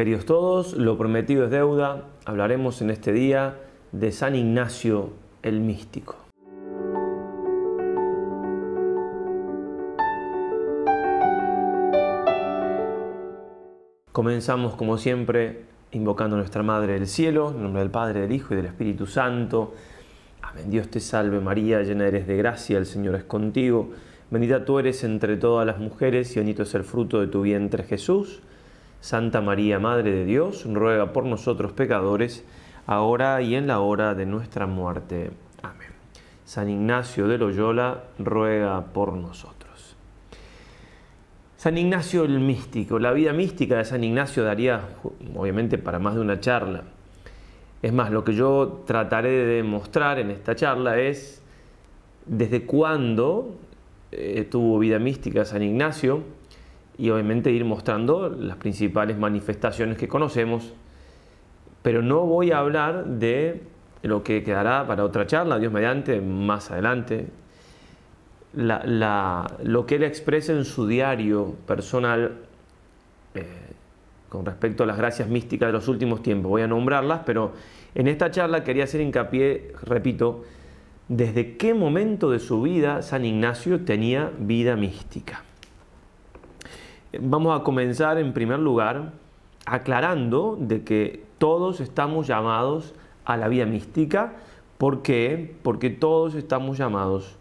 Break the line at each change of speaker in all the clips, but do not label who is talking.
Queridos todos, lo prometido es deuda. Hablaremos en este día de San Ignacio el Místico. Comenzamos como siempre invocando a nuestra Madre del Cielo, en nombre del Padre, del Hijo y del Espíritu Santo. Amén. Dios te salve María, llena eres de gracia, el Señor es contigo. Bendita tú eres entre todas las mujeres y bendito es el fruto de tu vientre Jesús. Santa María, Madre de Dios, ruega por nosotros pecadores, ahora y en la hora de nuestra muerte. Amén. San Ignacio de Loyola, ruega por nosotros. San Ignacio el místico, la vida mística de San Ignacio daría obviamente para más de una charla. Es más, lo que yo trataré de mostrar en esta charla es desde cuándo eh, tuvo vida mística San Ignacio, y obviamente ir mostrando las principales manifestaciones que conocemos, pero no voy a hablar de lo que quedará para otra charla, Dios mediante, más adelante, lo que él expresa en su diario personal eh, con respecto a las gracias místicas de los últimos tiempos. Voy a nombrarlas, pero en esta charla quería hacer hincapié, repito, desde qué momento de su vida San Ignacio tenía vida mística. Vamos a comenzar en primer lugar aclarando de que todos estamos llamados a la vida mística. ¿Por qué? Porque todos estamos llamados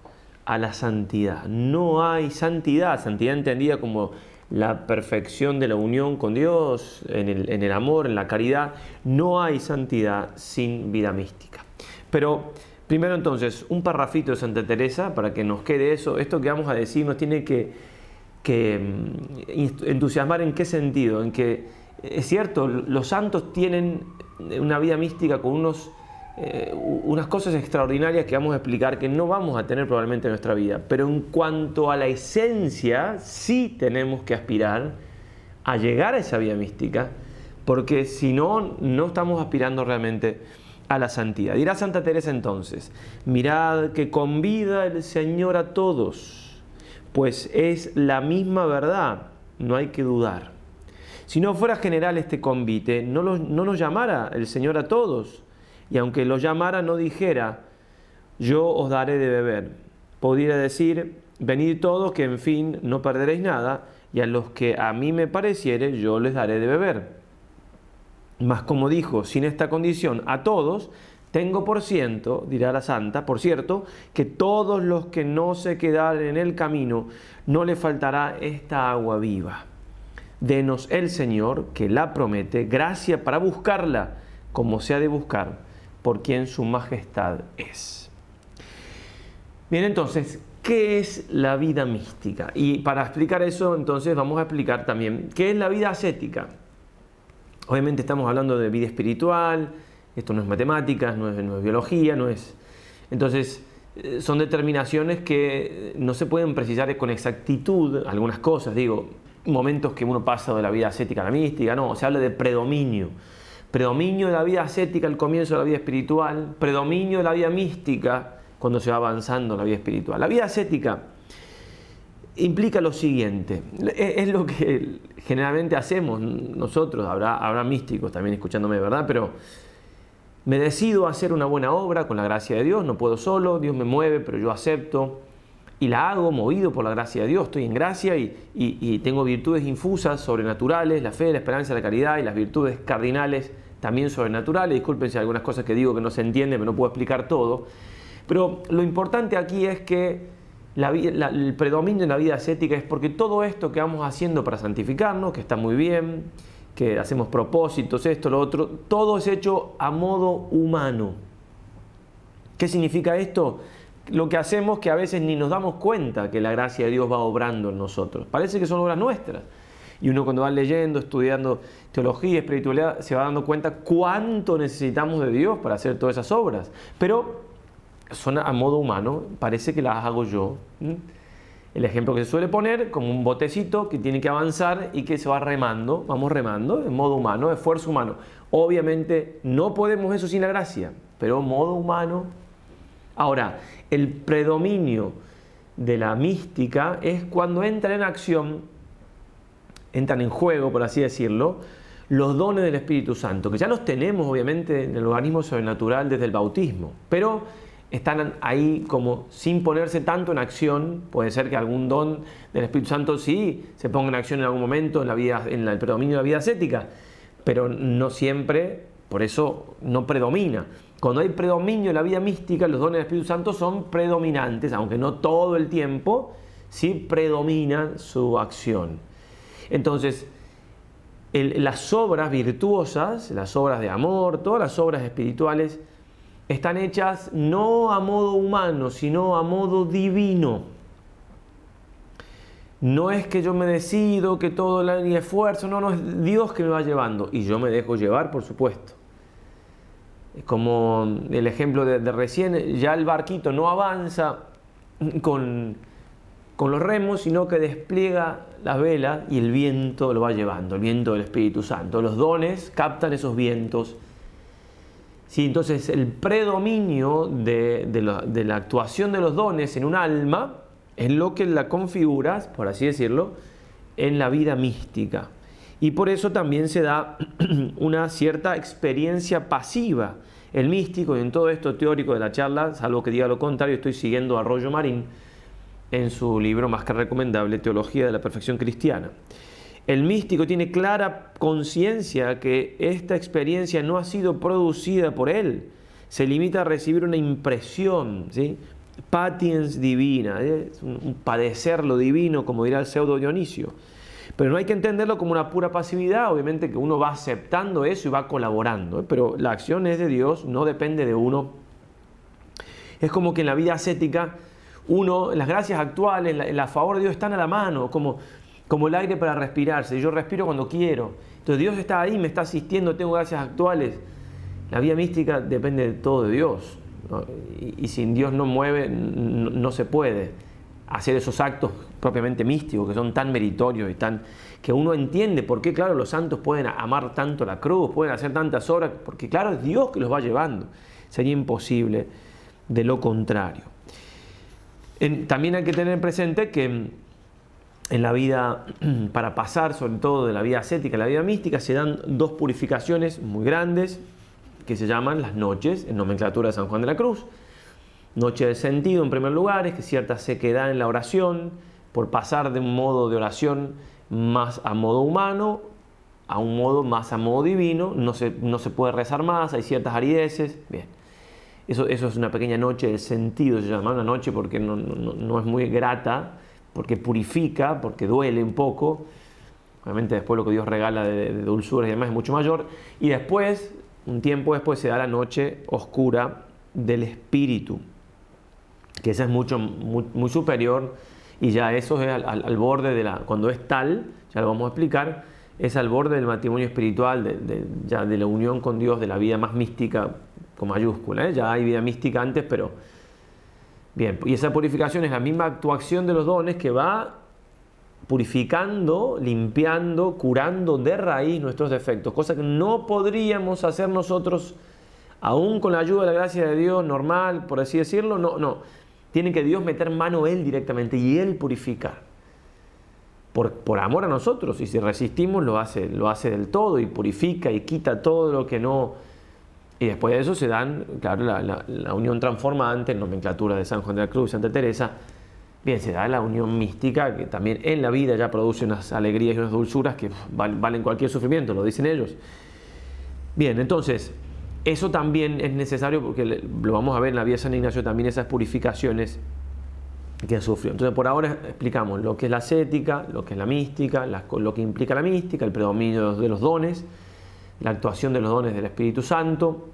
a la santidad. No hay santidad, santidad entendida como la perfección de la unión con Dios, en el, en el, amor, en la caridad. No hay santidad sin vida mística. Pero primero entonces, un parrafito de Santa Teresa para que nos quede eso. Esto que vamos a decir nos tiene que que mm, entusiasmar en qué sentido, en que es cierto, los santos tienen una vida mística con unos, eh, unas cosas extraordinarias que vamos a explicar que no vamos a tener probablemente en nuestra vida, pero en cuanto a la esencia, sí tenemos que aspirar a llegar a esa vida mística, porque si no, no estamos aspirando realmente a la santidad. Dirá Santa Teresa entonces, mirad que convida el Señor a todos pues es la misma verdad, no hay que dudar. Si no fuera general este convite, no, lo, nos llamara el Señor a todos, y aunque lo llamara no dijera, yo os daré de beber. Podría decir, venid todos, que en fin no perderéis nada, y a los que a mí me pareciere, yo les daré de beber. Mas como dijo, sin esta condición, a todos, tengo por ciento, dirá la santa, por cierto, que todos los que no se quedaren en el camino, no le faltará esta agua viva. Denos el Señor, que la promete, gracia para buscarla, como se ha de buscar, por quien su majestad es. Bien, entonces, ¿qué es la vida mística? Y para explicar eso, entonces vamos a explicar también qué es la vida ascética. Obviamente estamos hablando de vida espiritual, esto no es matemáticas, no es, biología, no es... Entonces, eh, son determinaciones que eh, no se pueden precisar con exactitud, algunas cosas, digo, momentos que uno pasa de la vida ascética a la mística, no, se habla de predominio. Predominio de la vida ascética al comienzo de la vida espiritual, predominio de la vida mística cuando se va avanzando la vida espiritual. La vida ascética implica lo siguiente, e, es, lo que generalmente hacemos nosotros, habrá, habrá místicos también escuchándome, ¿verdad? Pero me decido a hacer una buena obra con la gracia de Dios, no puedo solo, Dios me mueve, pero yo acepto y la hago movido por la gracia de Dios, estoy en gracia y, tengo virtudes infusas, sobrenaturales, la fe, la esperanza, la caridad y las virtudes cardinales también sobrenaturales. Disculpen si algunas cosas que digo que no se entienden, pero no puedo explicar todo. Pero lo importante aquí es que el predominio en la vida ascética es porque todo esto que vamos haciendo para santificarnos, que está muy bien, que hacemos propósitos, esto, lo otro, todo es hecho a modo humano. ¿Qué significa esto? Lo que hacemos que a veces ni nos damos cuenta que la gracia de Dios va obrando en nosotros. Parece que son obras nuestras. Y uno cuando va leyendo, estudiando teología, espiritualidad, se va dando cuenta cuánto necesitamos de Dios para hacer todas esas obras. Pero son a modo humano, parece que las hago yo el ejemplo que se suele poner, como un botecito que tiene que avanzar y que se va remando, vamos remando, en modo humano, esfuerzo humano. Obviamente no podemos eso sin la gracia, pero modo humano. Ahora, el predominio de la mística es cuando entran en acción, entran en juego, por así decirlo, los dones del Espíritu Santo, que ya los tenemos obviamente en el organismo sobrenatural desde el bautismo, pero están ahí como sin ponerse tanto en acción. Puede ser que algún don del Espíritu Santo sí se ponga en acción en algún momento en, la vida, en el predominio de la vida ascética, pero no siempre, por eso no predomina. Cuando hay predominio en la vida mística, los dones del Espíritu Santo son predominantes, aunque no todo el tiempo, sí predomina su acción. Entonces, las obras virtuosas, las obras de amor, todas las obras espirituales, están hechas no a modo humano, sino a modo divino. No es que yo me decido, que todo el esfuerzo, no, no, es Dios que me va llevando. Y yo me dejo llevar, por supuesto. Como el ejemplo de, recién, ya el barquito no avanza con, con los remos, sino que despliega la vela y el viento lo va llevando, el viento del Espíritu Santo. Los dones captan esos vientos ¿sí? Entonces el predominio de, la actuación de los dones en un alma es lo que la configuras, por así decirlo, en la vida mística. Y por eso también se da una cierta experiencia pasiva. El místico, y en todo esto teórico de la charla, salvo que diga lo contrario, estoy siguiendo a Arroyo Marín en su libro más que recomendable, Teología de la Perfección Cristiana. El místico tiene clara conciencia que esta experiencia no ha sido producida por él. Se limita a recibir una impresión, ¿sí? patiens divina, un, padecer lo divino, como dirá el pseudo Dionisio. Pero no hay que entenderlo como una pura pasividad, obviamente que uno va aceptando eso y va colaborando, ¿eh? pero la acción es de Dios, no depende de uno. Es como que en la vida ascética, uno, las gracias actuales, la, favor de Dios están a la mano, como como el aire para respirarse. Yo respiro cuando quiero. Entonces Dios está ahí, me está asistiendo, tengo gracias actuales. La vida mística depende de todo de Dios. Y, sin Dios no mueve, no, se puede hacer esos actos propiamente místicos que son tan meritorios y tan que uno entiende por qué, claro, los santos pueden amar tanto la cruz, pueden hacer tantas obras, porque claro, es Dios que los va llevando. Sería imposible de lo contrario. también hay que tener presente que en la vida, para pasar sobre todo de la vida ascética a la vida mística, se dan dos purificaciones muy grandes que se llaman las noches, en nomenclatura de San Juan de la Cruz. Noche del sentido, en primer lugar, es que cierta sequedad en la oración, por pasar de un modo de oración más a modo humano, a un modo más a modo divino, no se, no se puede rezar más, hay ciertas arideces. Bien. Eso, eso es una pequeña noche del sentido, se llama una noche porque no, no es muy grata porque purifica, porque duele un poco. Obviamente después lo que Dios regala de, de dulzuras y demás es mucho mayor. Y después, un tiempo después, se da la noche oscura del espíritu, que esa es mucho, muy, superior y ya eso es al, borde de la... Cuando es tal, ya lo vamos a explicar, es al borde del matrimonio espiritual, de, ya de la unión con Dios, de la vida más mística con mayúscula. ¿eh? Ya hay vida mística antes, pero Bien, y esa purificación es la misma actuación de los dones que va purificando, limpiando, curando de raíz nuestros defectos, cosa que no podríamos hacer nosotros, aún con la ayuda de la gracia de Dios normal, por así decirlo, no, no. Tiene que Dios meter mano Él directamente y Él purifica Por, por amor a nosotros, y si resistimos lo hace, lo hace del todo y purifica y quita todo lo que no, y después de eso se dan, claro, la, unión transformante, en nomenclatura de San Juan de la Cruz, Santa Teresa. Bien, se da la unión mística, que también en la vida ya produce unas alegrías y unas dulzuras que valen cualquier sufrimiento, lo dicen ellos. Bien, entonces, eso también es necesario porque lo vamos a ver en la vida de San Ignacio también esas purificaciones que sufrió. Entonces, por ahora explicamos lo que es la ascética, lo que es la mística, lo que implica la mística, el predominio de los dones la actuación de los dones del Espíritu Santo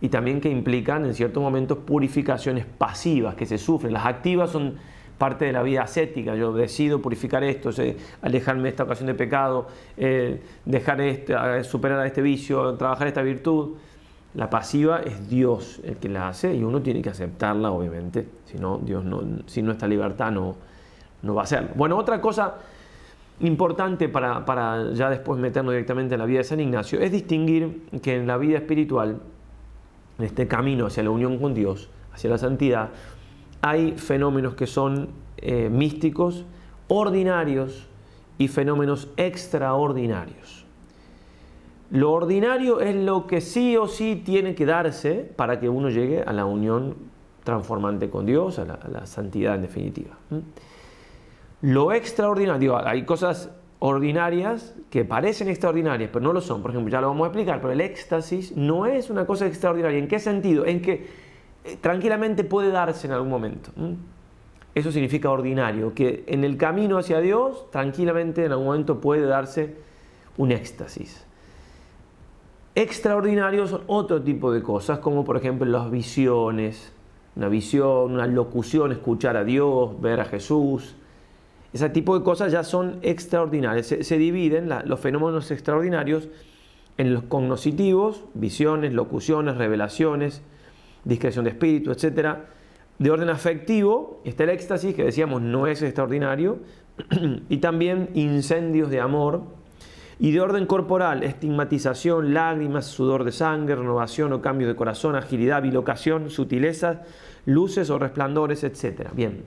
y también que implican en ciertos momentos purificaciones pasivas que se sufren. Las activas son parte de la vida ascética, yo decido purificar esto, eh, alejarme de esta ocasión de pecado, eh, dejar este, eh, superar este vicio, trabajar esta virtud. La pasiva es Dios el que la hace y uno tiene que aceptarla, obviamente. Si no, Dios no, si no está libertad no, no va a ser. Bueno, otra cosa importante para, ya después meternos directamente en la vida de San Ignacio es distinguir que en la vida espiritual, en este camino hacia la unión con Dios, hacia la santidad, hay fenómenos que son eh, místicos, ordinarios y fenómenos extraordinarios. Lo ordinario es lo que sí o sí tiene que darse para que uno llegue a la unión transformante con Dios, a la, santidad en definitiva. Lo extraordinario, hay cosas ordinarias que parecen extraordinarias, pero no lo son. Por ejemplo, ya lo vamos a explicar, pero el éxtasis no es una cosa extraordinaria. ¿En qué sentido? En que eh, tranquilamente puede darse en algún momento. Eso significa ordinario, que en el camino hacia Dios, tranquilamente en algún momento puede darse un éxtasis. Extraordinarios son otro tipo de cosas, como por ejemplo las visiones, una visión, una locución, escuchar a Dios, ver a Jesús, ese tipo de cosas ya son extraordinarias. Se, dividen los fenómenos extraordinarios en los cognoscitivos, visiones, locuciones, revelaciones, discreción de espíritu, etc. De orden afectivo está el éxtasis, que decíamos no es extraordinario, y también incendios de amor. Y de orden corporal, estigmatización, lágrimas, sudor de sangre, renovación o cambio de corazón, agilidad, bilocación, sutilezas, luces o resplandores, etc. Bien,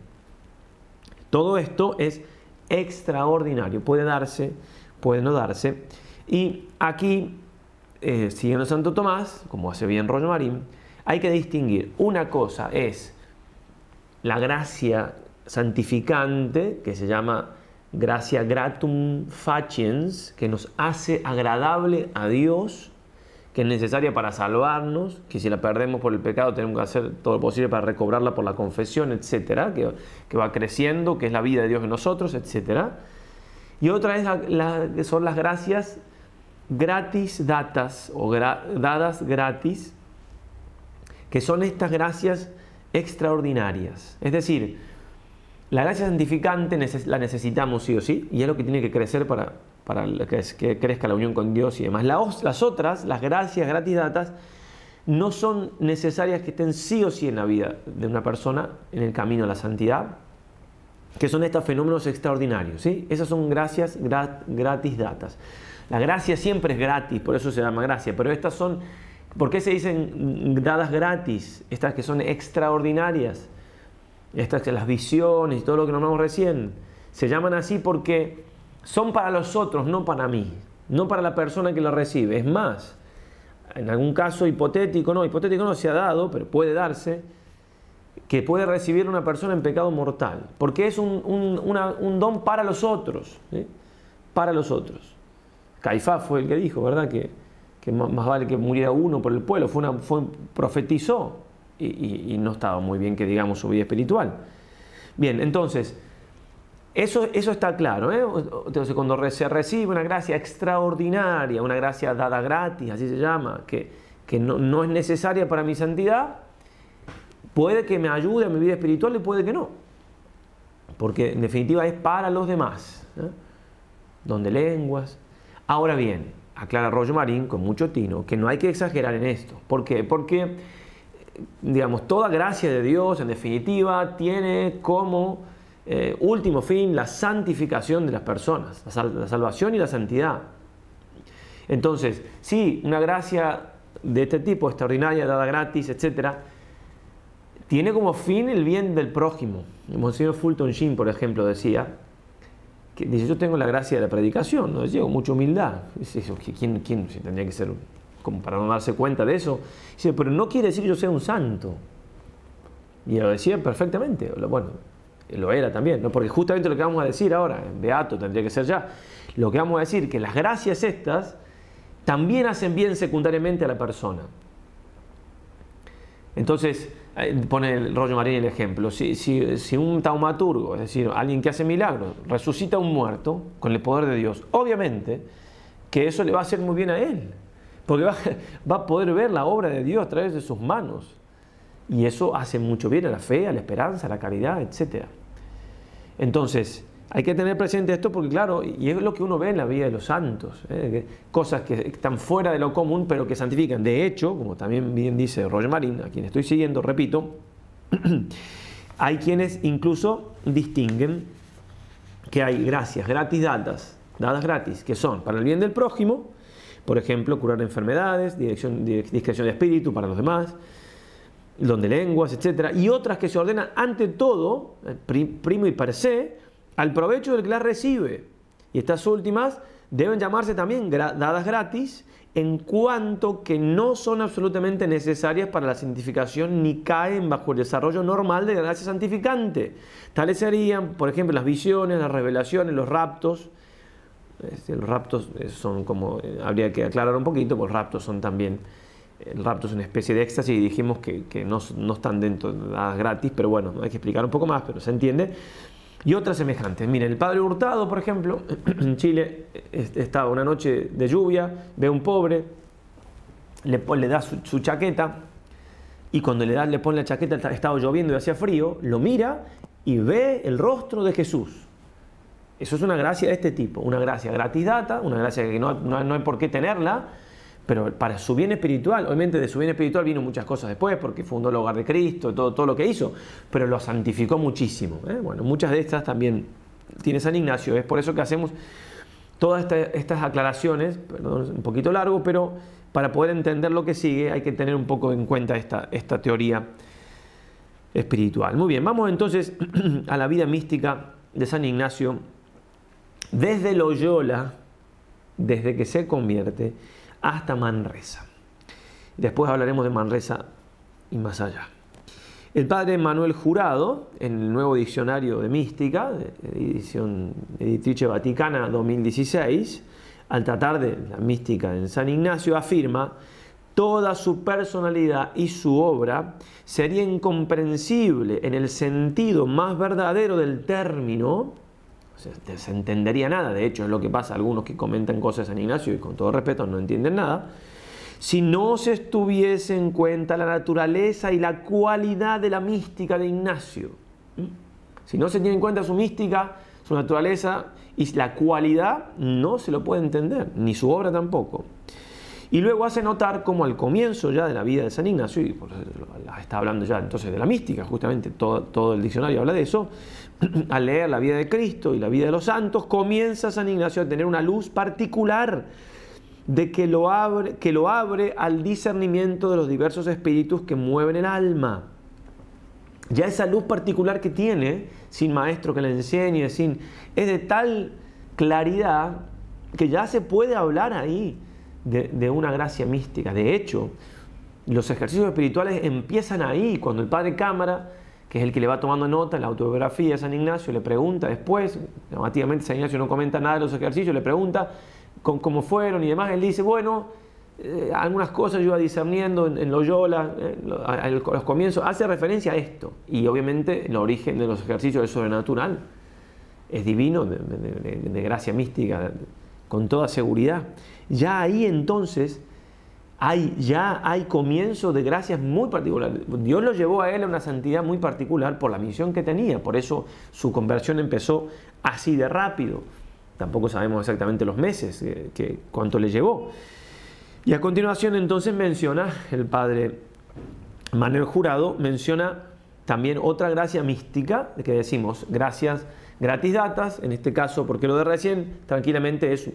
todo esto es extraordinario, puede darse, puede no darse. Y aquí, eh, siguiendo Santo Tomás, como hace bien Rollo Marín, hay que distinguir. Una cosa es la gracia santificante, que se llama gracia gratum faciens, que nos hace agradable a Dios que es necesaria para salvarnos, que si la perdemos por el pecado tenemos que hacer todo lo posible para recobrarla por la confesión, etcétera, que, va creciendo, que es la vida de Dios en nosotros, etcétera. Y otra es la, son las gracias gratis datas o dadas gratis, que son estas gracias extraordinarias. Es decir, la gracia santificante la necesitamos sí o sí, y es lo que tiene que crecer para, para que crezca la unión con Dios y demás. Las otras, las gracias gratis datas, no son necesarias que estén sí o sí en la vida de una persona en el camino a la santidad, que son estos fenómenos extraordinarios. ¿sí? Esas son gracias gratis datas. La gracia siempre es gratis, por eso se llama gracia, pero estas son, ¿por qué se dicen dadas gratis? Estas que son extraordinarias, estas que las visiones y todo lo que nombramos recién, se llaman así porque son para los otros, no para mí, no para la persona que lo recibe. Es más, en algún caso hipotético, no, hipotético no se ha dado, pero puede darse, que puede recibir una persona en pecado mortal, porque es un, don para los otros, para los otros. Caifás fue el que dijo, ¿verdad? Que, más vale que muriera uno por el pueblo, fue, una, profetizó y no estaba muy bien que digamos su vida espiritual. Bien, entonces, eso, está claro. ¿eh? Entonces, cuando se recibe una gracia extraordinaria, una gracia dada gratis, así se llama, que, no, es necesaria para mi santidad, puede que me ayude a mi vida espiritual y puede que no. Porque en definitiva es para los demás. Donde lenguas. Ahora bien, aclara Rollo Marín con mucho tino que no hay que exagerar en esto. ¿Por qué? Porque, digamos, toda gracia de Dios, en definitiva, tiene como eh, último fin, la santificación de las personas, la, salvación y la santidad. Entonces, sí, una gracia de este tipo, extraordinaria, dada gratis, etcétera, tiene como fin el bien del prójimo. El Monseñor Fulton Sheen, por ejemplo, decía, que dice, yo tengo la gracia de la predicación, no mucha humildad. ¿quién, tendría que ser como para no darse cuenta de eso? pero no quiere decir que yo sea un santo. Y lo decía perfectamente. Bueno, eh, lo era también, ¿no? porque justamente lo que vamos a decir ahora, en Beato tendría que ser ya, lo que vamos a decir, que las gracias estas también hacen bien secundariamente a la persona. Entonces, eh, pone el rollo Marín el ejemplo, si, un taumaturgo, es decir, alguien que hace milagros, resucita a un muerto con el poder de Dios, obviamente que eso le va a hacer muy bien a él, porque va, va a poder ver la obra de Dios a través de sus manos. Y eso hace mucho bien a la fe, a la esperanza, a la caridad, etc. Entonces, hay que tener presente esto porque, claro, y es lo que uno ve en la vida de los santos, ¿eh? cosas que están fuera de lo común, pero que santifican. De hecho, como también bien dice Roger Marín, a quien estoy siguiendo, repito, hay quienes incluso distinguen que hay gracias gratis dadas, dadas gratis, que son para el bien del prójimo, por ejemplo, curar enfermedades, dirección, discreción de espíritu para los demás, donde lenguas, etcétera, Y otras que se ordenan ante todo, eh, primo y per se, al provecho del que las recibe. Y estas últimas deben llamarse también dadas gratis en cuanto que no son absolutamente necesarias para la santificación ni caen bajo el desarrollo normal de la gracia santificante. Tales serían, por ejemplo, las visiones, las revelaciones, los raptos. Eh, los raptos eh, son como, habría que aclarar un poquito, pues los raptos son también el rapto es una especie de éxtasis y dijimos que, no, están dentro de las gratis, pero bueno, hay que explicar un poco más, pero se entiende. Y otras semejantes. Miren, el padre Hurtado, por ejemplo, en Chile, estaba una noche de lluvia, ve a un pobre, le, le da su, chaqueta, y cuando le, da, le pone la chaqueta, estaba lloviendo y hacía frío, lo mira y ve el rostro de Jesús. Eso es una gracia de este tipo, una gracia gratis una gracia que no, no hay por qué tenerla, pero para su bien espiritual, obviamente de su bien espiritual vino muchas cosas después, porque fundó el hogar de Cristo, todo, todo lo que hizo, pero lo santificó muchísimo. ¿eh? Bueno, muchas de estas también tiene San Ignacio, es por eso que hacemos todas estas aclaraciones, perdón, un poquito largo, pero para poder entender lo que sigue hay que tener un poco en cuenta esta, esta teoría espiritual. Muy bien, vamos entonces a la vida mística de San Ignacio desde Loyola, desde que se convierte, hasta Manresa. Después hablaremos de Manresa y más allá. El padre Manuel Jurado, en el nuevo diccionario de mística, edición Editrice Vaticana 2016, al tratar de la mística en San Ignacio, afirma, toda su personalidad y su obra sería incomprensible en el sentido más verdadero del término se, entendería nada, de hecho es lo que pasa, algunos que comentan cosas en Ignacio y con todo respeto no entienden nada, si no se estuviese en cuenta la naturaleza y la cualidad de la mística de Ignacio. Si no se tiene en cuenta su mística, su naturaleza y la cualidad, no se lo puede entender, ni su obra tampoco. Y luego hace notar como al comienzo ya de la vida de San Ignacio, y está hablando ya entonces de la mística, justamente todo, todo el diccionario habla de eso, al leer la vida de Cristo y la vida de los santos, comienza San Ignacio a tener una luz particular de que lo abre, que lo abre al discernimiento de los diversos espíritus que mueven el alma. Ya esa luz particular que tiene, sin maestro que le enseñe, sin, es de tal claridad que ya se puede hablar ahí de una gracia mística. De hecho, los ejercicios espirituales empiezan ahí, cuando el Padre Cámara que es el que le va tomando nota en la autobiografía de San Ignacio, le pregunta después, automáticamente, San Ignacio no comenta nada de los ejercicios, le pregunta con, cómo fueron y demás, él dice, bueno, eh, algunas cosas yo iba discerniendo en, Loyola, eh, los comienzos, hace referencia a esto, y obviamente el origen de los ejercicios es sobrenatural, es divino, de gracia mística, con toda seguridad. Ya ahí entonces hay ya hay comienzo de gracias muy particulares. Dios lo llevó a él a una santidad muy particular por la misión que tenía, por eso su conversión empezó así de rápido. Tampoco sabemos exactamente los meses eh, que, cuánto le llevó. Y a continuación entonces menciona el padre Manuel Jurado menciona también otra gracia mística que decimos gracias gratis en este caso porque lo de recién tranquilamente es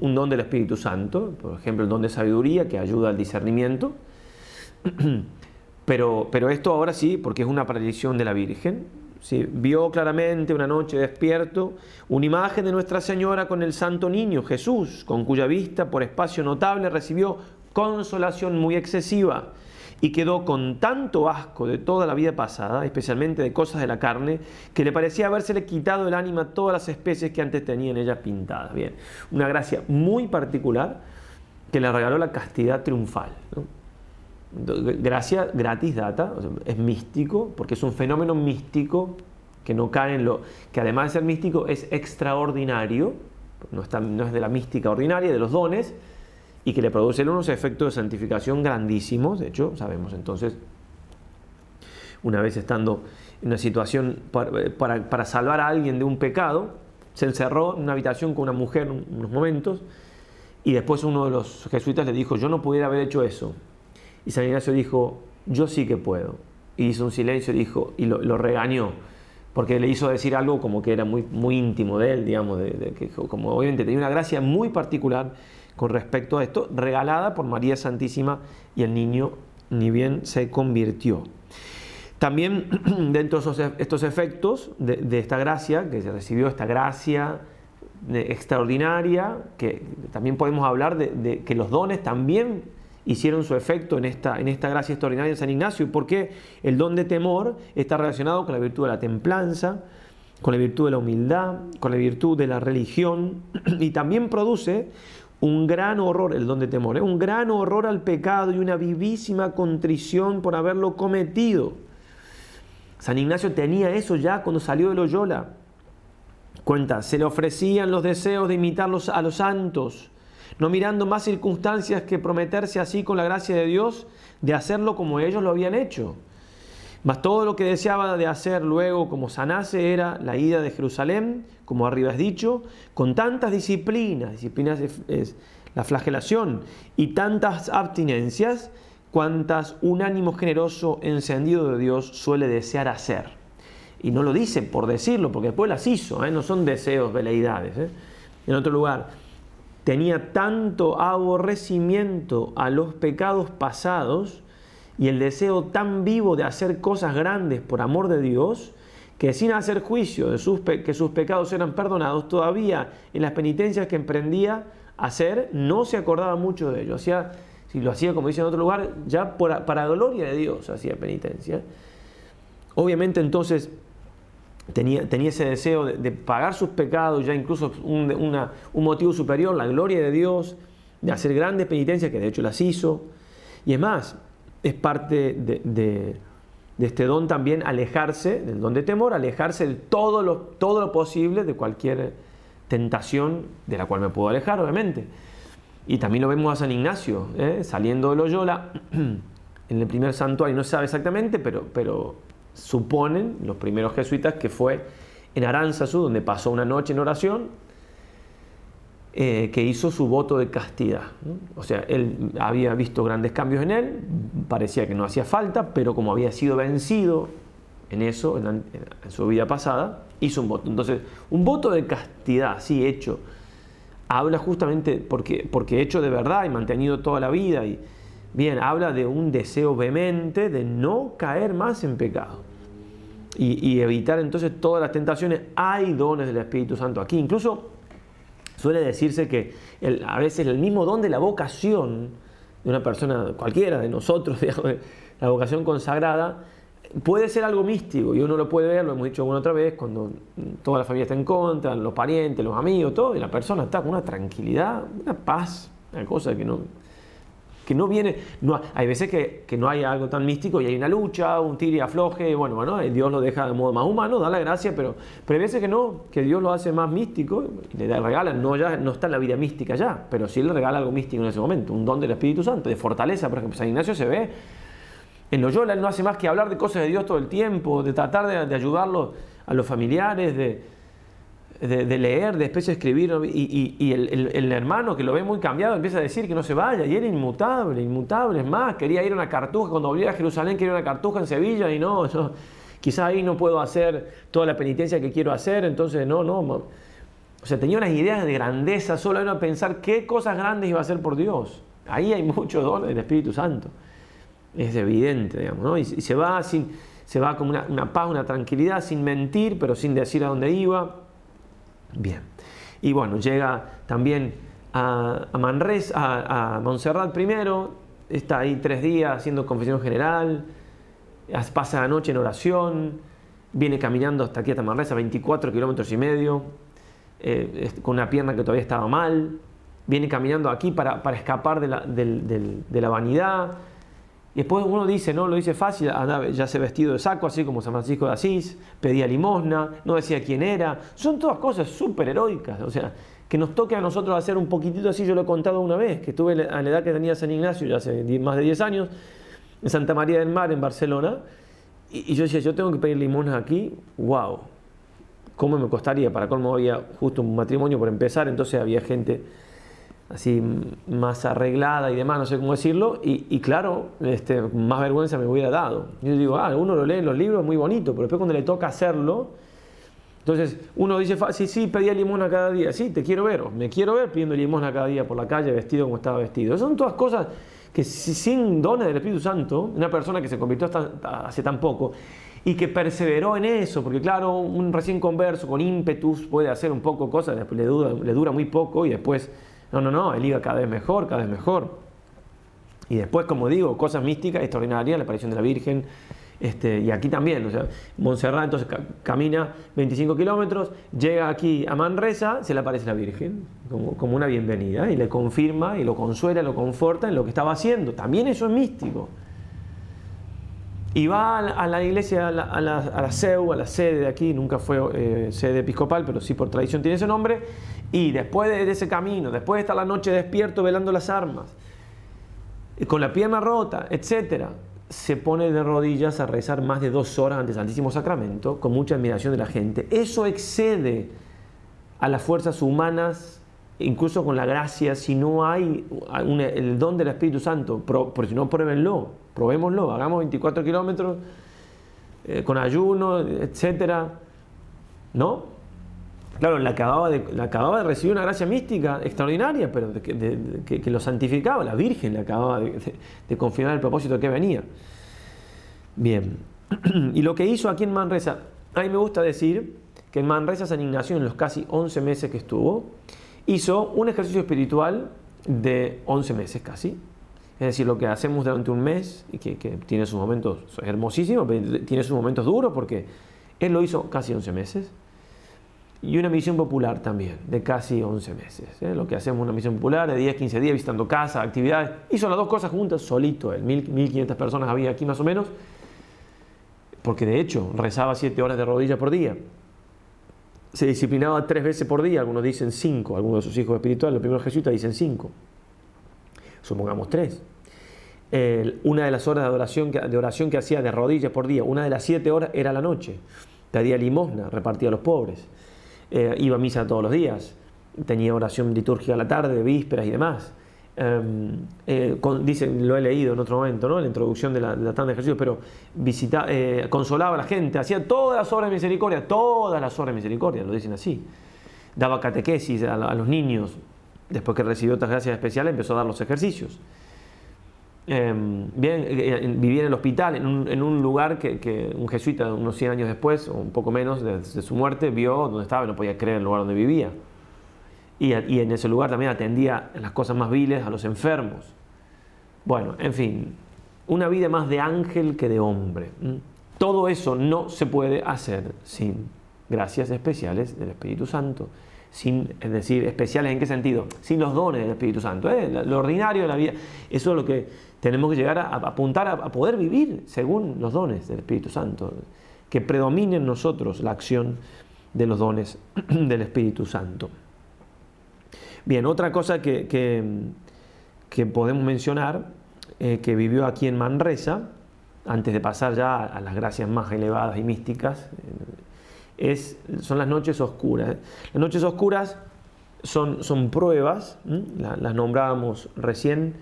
un, don del Espíritu Santo, por ejemplo, el don de sabiduría que ayuda al discernimiento. Pero, esto ahora sí, porque es una predicción de la Virgen. Vio claramente una noche despierto una imagen de Nuestra Señora con el Santo Niño, Jesús, con cuya vista por espacio notable recibió consolación muy excesiva y quedó con tanto asco de toda la vida pasada, especialmente de cosas de la carne, que le parecía habérsele quitado el ánima a todas las especies que antes en ellas pintadas. Bien, una gracia muy particular que le regaló la castidad triunfal. Gracia gratis data, es místico, porque es un fenómeno místico que no cae en lo. que además de ser místico es extraordinario, no, no es de la mística ordinaria, de los dones, y que le producen unos efectos de santificación grandísimos. De hecho, sabemos entonces, una vez estando en una situación eh, para, salvar a alguien de un pecado, se encerró en una habitación con una mujer unos momentos y después uno de los jesuitas le dijo, yo no pudiera haber hecho eso. Y San Ignacio dijo, yo sí que puedo. Y hizo un silencio dijo, y lo, regañó, porque le hizo decir algo como que era muy, muy íntimo de él, digamos, de, de, que, como obviamente tenía una gracia muy particular con respecto a esto, regalada por María Santísima y el niño ni bien se convirtió. También dentro de e, estos efectos de, esta gracia, que se recibió esta gracia eh, extraordinaria, que también podemos hablar de, que los dones también hicieron su efecto en esta, en esta gracia extraordinaria de San Ignacio, y porque el don de temor está relacionado con la virtud de la templanza, con la virtud de la humildad, con la virtud de la religión, y también produce un gran horror, el don de temor, ¿eh? un gran horror al pecado y una vivísima contrición por haberlo cometido. San Ignacio tenía eso ya cuando salió de Loyola. Cuenta, se le ofrecían los deseos de imitarlos a los santos, no mirando más circunstancias que prometerse así con la gracia de Dios de hacerlo como ellos lo habían hecho. Mas todo lo que deseaba de hacer luego como sanase era la ida de Jerusalén, como arriba has dicho, con tantas disciplinas, disciplinas es, la flagelación, y tantas abstinencias, cuantas un ánimo generoso encendido de Dios suele desear hacer. Y no lo dice por decirlo, porque después las hizo, ¿eh? no son deseos, veleidades. ¿eh? En otro lugar, tenía tanto aborrecimiento a los pecados pasados, y el deseo tan vivo de hacer cosas grandes por amor de Dios, que sin hacer juicio de sus que sus pecados eran perdonados, todavía en las penitencias que emprendía hacer, no se acordaba mucho de ello. Hacía, si lo hacía como dice en otro lugar, ya para gloria de Dios hacía penitencia. Obviamente entonces tenía, ese deseo de, pagar sus pecados, ya incluso un, un motivo superior, la gloria de Dios, de hacer grandes penitencias, que de hecho las hizo. Y es más, es parte de, este don también alejarse del don de temor, alejarse de todo lo, todo lo posible, de cualquier tentación de la cual me puedo alejar, obviamente. Y también lo vemos a San Ignacio, ¿eh? saliendo de Loyola, en el primer santuario, no se sabe exactamente, pero, pero suponen los primeros jesuitas que fue en Aránzazu, donde pasó una noche en oración, eh, que hizo su voto de castidad. O sea, él había visto grandes cambios en él, parecía que no hacía falta, pero como había sido vencido en eso, en, su vida pasada, hizo un voto. Entonces, un voto de castidad, así hecho, habla justamente porque, porque hecho de verdad y mantenido toda la vida, y bien, habla de un deseo vehemente de no caer más en pecado. y evitar entonces todas las tentaciones. Hay dones del Espíritu Santo aquí. Incluso Suele decirse que a veces el mismo don de la vocación de una persona cualquiera, de nosotros, digamos, la vocación consagrada, puede ser algo místico y uno lo puede ver, lo hemos dicho alguna otra vez, cuando toda la familia está en contra, los parientes, los amigos, todo, y la persona está con una tranquilidad, una paz, una cosa que no, que no viene, no, hay veces que, que, no hay algo tan místico y hay una lucha, un tiro afloje, bueno, bueno, eh, Dios lo deja de modo más humano, da la gracia, pero, pero hay veces que no, que Dios lo hace más místico, le regala, no, ya, no está en la vida mística ya, pero sí le regala algo místico en ese momento, un don del Espíritu Santo, de fortaleza, por ejemplo, San Ignacio se ve en Loyola, él no hace más que hablar de cosas de Dios todo el tiempo, de tratar de, de ayudarlo a los familiares, de de, de leer, después de escribir, y, el, hermano que lo ve muy cambiado empieza a decir que no se vaya, y era inmutable, inmutable, es más, quería ir a una cartuja, cuando volviera a Jerusalén quería ir a una cartuja en Sevilla, y no, yo quizás ahí no puedo hacer toda la penitencia que quiero hacer, entonces no, no. O sea, tenía unas ideas de grandeza, solo era pensar qué cosas grandes iba a hacer por Dios. Ahí hay mucho don del Espíritu Santo. Es evidente, digamos, ¿no? Y, se va sin, se va con una paz, una tranquilidad, sin mentir, pero sin decir a dónde iba Bien. Y bueno, llega también a, a, Montserrat primero, está ahí tres días haciendo confesión general, pasa la noche en oración, viene caminando hasta aquí, hasta a 24 kilómetros y medio, eh, con una pierna que todavía estaba mal, viene caminando aquí para, escapar de la vanidad, y después uno dice, no, lo dice fácil, ya se vestido de saco, así como San Francisco de Asís, pedía limosna, no decía quién era. Son todas cosas súper heroicas. O sea, que nos toque a nosotros hacer un poquitito así, yo lo he contado una vez, que estuve a la edad que tenía San Ignacio, ya hace más de 10 años, en Santa María del Mar, en Barcelona, y, yo decía, yo tengo que pedir limosna aquí, wow, ¿cómo me costaría? Para colmo había justo un matrimonio por empezar, entonces había gente así más arreglada y demás, no sé cómo decirlo, y, claro, este, más vergüenza me hubiera dado. Yo digo, ah, uno lo lee en los libros, muy bonito, pero después cuando le toca hacerlo, entonces uno dice, sí, sí, pedía limosna cada día, sí, te quiero ver, me quiero ver pidiendo limosna cada día por la calle, vestido como estaba vestido. son todas cosas que sin dones del Espíritu Santo, una persona que se convirtió hasta, hace tan poco, y que perseveró en eso, porque claro, un recién converso con ímpetus puede hacer un poco cosas, después le dura muy poco y después no, no, no, él iba cada vez mejor, cada vez mejor. Y después, como digo, cosas místicas extraordinarias, la aparición de la Virgen, este, y aquí también, o sea, Montserrat entonces camina 25 kilómetros, llega aquí a Manresa, se le aparece la Virgen como, una bienvenida y le confirma y lo consuela, lo conforta en lo que estaba haciendo. También eso es místico. Y va a la, iglesia, a la, a CEU, a la sede de aquí, nunca fue eh, sede episcopal, pero sí por tradición tiene ese nombre, y después de ese camino, después de estar la noche despierto velando las armas, eh, con la pierna rota, etcétera, se pone de rodillas a rezar más de dos horas ante el Santísimo Sacramento, con mucha admiración de la gente. Eso excede a las fuerzas humanas, incluso con la gracia, si no hay el don del Espíritu Santo, por si no, pruébenlo, probémoslo, hagamos 24 kilómetros eh, con ayuno, etcétera, ¿no? Claro, la acababa, de, recibir una gracia mística extraordinaria, pero que, lo santificaba, la Virgen le acababa de, confirmar el propósito que venía. Bien, y lo que hizo aquí en Manresa, a mí me gusta decir que en Manresa San Ignacio, en los casi 11 meses que estuvo, hizo un ejercicio espiritual de 11 meses casi. Es decir, lo que hacemos durante un mes, y que, que tiene sus momentos hermosísimos, pero tiene sus momentos duros, porque él lo hizo casi 11 meses y una misión popular también, de casi 11 meses. ¿eh? Lo que hacemos una misión popular de 10, 15 días, visitando casas, actividades. Hizo las dos cosas juntas, solito 1.500 personas había aquí más o menos, porque de hecho rezaba 7 horas de rodillas por día. Se disciplinaba tres veces por día, algunos dicen cinco, algunos de sus hijos espirituales, los primeros jesuitas dicen cinco. Supongamos tres. una de las horas de oración, que, de oración que hacía de rodillas por día, una de las 7 horas era la noche. Daría limosna, repartía a los pobres. Eh, iba a misa todos los días, tenía oración litúrgica a la tarde, vísperas y demás. Em, eh, dicen, lo he leído en otro momento, ¿no? la introducción de la, de de ejercicios, pero eh, consolaba a la gente, hacía todas las obras de misericordia, todas las obras de misericordia, lo dicen así. Daba catequesis a, a los niños, después que recibió otras gracias especiales empezó a dar los ejercicios. Em, eh, bien, eh, en el hospital, en un, lugar que, un jesuita unos 100 años después, o un poco menos desde su muerte, vio donde estaba y no podía creer el lugar donde vivía. y, en ese lugar también atendía las cosas más viles a los enfermos. Bueno, en fin, una vida más de ángel que de hombre. Todo eso no se puede hacer sin gracias especiales del Espíritu Santo sin, es decir, especiales en qué sentido, sin los dones del Espíritu Santo, ¿eh? lo ordinario de la vida. Eso es lo que tenemos que llegar a, apuntar a, poder vivir según los dones del Espíritu Santo, que predomine en nosotros la acción de los dones del Espíritu Santo. Bien, otra cosa que, que, podemos mencionar, eh, que vivió aquí en Manresa, antes de pasar ya a las gracias más elevadas y místicas, son las noches oscuras. Las noches oscuras son, son pruebas, las nombrábamos recién,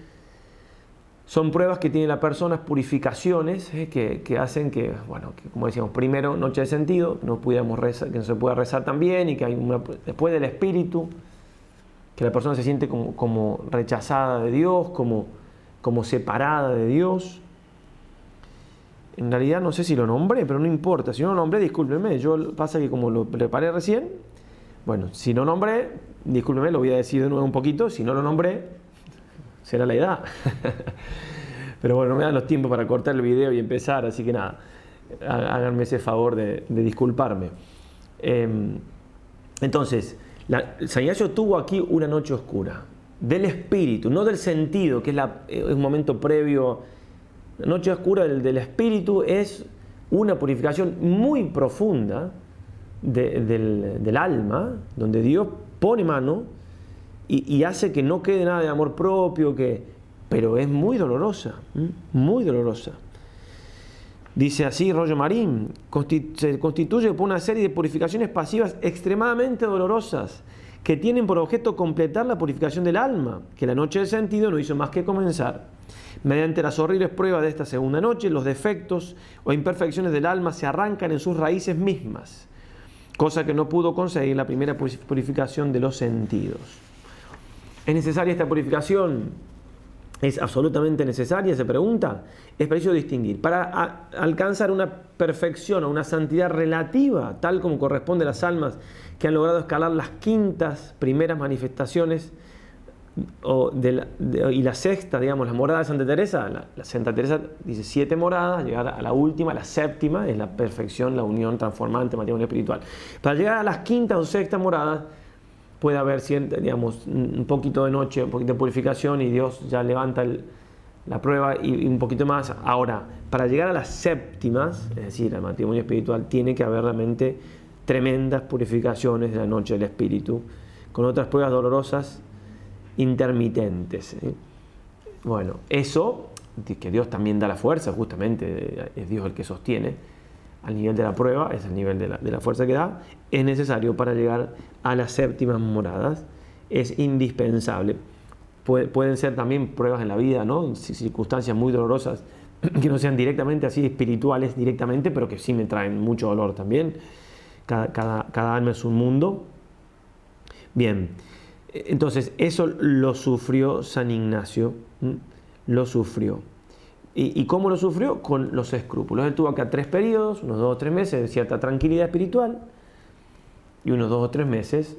son pruebas que tiene la persona, purificaciones ¿eh? que, hacen que, bueno, como decíamos, primero noche de sentido, no rezar, que no se pueda rezar también y que hay después del espíritu, que la persona se siente como, rechazada de Dios, como, como separada de Dios. En realidad no sé si lo nombré, pero no importa. Si no lo nombré, discúlpeme. Yo pasa que como lo preparé recién, bueno, si no nombré, discúlpeme, lo voy a decir de nuevo un poquito. Si no lo nombré, será la edad. pero bueno, no me dan los tiempos para cortar el video y empezar, así que nada, háganme ese favor de, disculparme. Em, entonces, la, San tuvo aquí una noche oscura, del espíritu, no del sentido, que es, eh, es un momento previo la noche oscura del, espíritu es una purificación muy profunda del, alma, donde Dios pone mano y, hace que no quede nada de amor propio, que, pero es muy dolorosa, muy dolorosa. Dice así Rollo Marín, se constituye por una serie de purificaciones pasivas extremadamente dolorosas que tienen por objeto completar la purificación del alma, que la noche del sentido no hizo más que comenzar. Mediante las horribles pruebas de esta segunda noche, los defectos o imperfecciones del alma se arrancan en sus raíces mismas, cosa que no pudo conseguir la primera purificación de los sentidos. ¿Es necesaria esta purificación? ¿Es absolutamente necesaria? Se pregunta. Es preciso distinguir. Para alcanzar una perfección o una santidad relativa, tal como corresponde a las almas que han logrado escalar las quintas primeras manifestaciones, y la sexta, digamos, la moradas de Santa Teresa, la, Santa Teresa dice siete moradas, llegar a la última, la séptima es la perfección, la unión transformante, matrimonio espiritual. Para llegar a las quintas o sextas moradas puede haber, digamos, un poquito de noche, un poquito de purificación y Dios ya levanta la prueba y, y, un poquito más. Ahora, para llegar a las séptimas, es decir, al matrimonio espiritual, tiene que haber realmente tremendas purificaciones de la noche del espíritu, con otras pruebas dolorosas intermitentes. ¿eh? Bueno, eso, que Dios también da la fuerza, justamente, eh, es Dios el que sostiene, al nivel de la prueba, es el nivel de la, fuerza que da, es necesario para llegar a las séptimas moradas, es indispensable. pueden ser también pruebas en la vida, ¿no? circunstancias muy dolorosas que no sean directamente así espirituales directamente, pero que sí me traen mucho dolor también. Cada, cada, cada alma es un mundo. Bien, entonces, eso lo sufrió San Ignacio, lo sufrió. ¿Y, cómo lo sufrió? Con los escrúpulos. Él tuvo acá tres periodos, unos dos o tres meses de cierta tranquilidad espiritual, y unos dos o tres meses,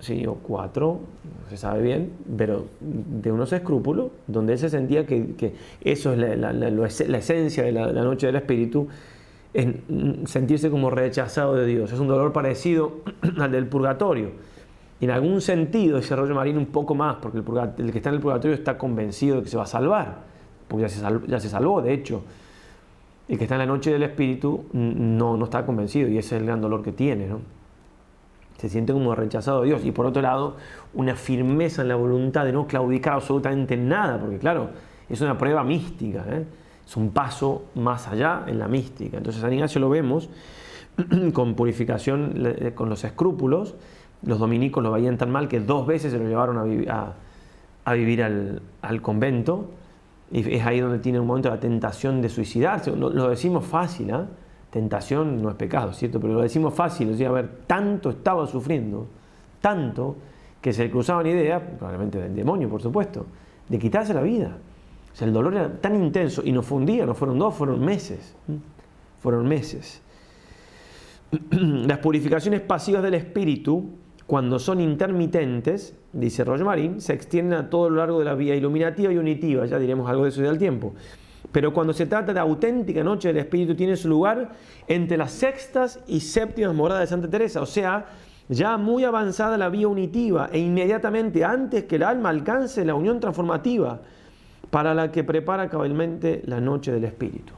sí, o cuatro, no se sabe bien, pero de unos escrúpulos, donde él se sentía que, eso es la, esencia de la, noche del espíritu, en mm, sentirse como rechazado de Dios. Es un dolor parecido al del purgatorio en algún sentido ese rollo marino un poco más, porque el, que está en el purgatorio está convencido de que se va a salvar, porque ya se, salvó, de hecho. El que está en la noche del espíritu no, no está convencido y ese es el gran dolor que tiene, Se siente como rechazado de Dios. Y por otro lado, una firmeza en la voluntad de no claudicar absolutamente nada, porque claro, es una prueba mística, ¿eh? es un paso más allá en la mística. Entonces, San Ignacio lo vemos con purificación, con los escrúpulos, los dominicos lo veían tan mal que dos veces se lo llevaron a, vivir al, convento. Y es ahí donde tiene un momento la tentación de suicidarse. Lo, decimos fácil, ¿ah? Tentación no es pecado, ¿cierto? Pero lo decimos fácil. O sea, a ver, tanto estaba sufriendo, tanto, que se le cruzaba una idea, probablemente del demonio, por supuesto, de quitarse la vida. el dolor era tan intenso y no fue un día, no fueron dos, fueron meses. Fueron meses. Las purificaciones pasivas del espíritu cuando son intermitentes, dice Marín, se extienden a todo lo largo de la vía iluminativa y unitiva, ya diremos algo de eso ya al tiempo. Pero cuando se trata de auténtica noche del Espíritu, tiene su lugar entre las sextas y séptimas moradas de Santa Teresa, o sea, ya muy avanzada la vía unitiva e inmediatamente antes que el alma alcance la unión transformativa para la que prepara cabalmente la noche del Espíritu.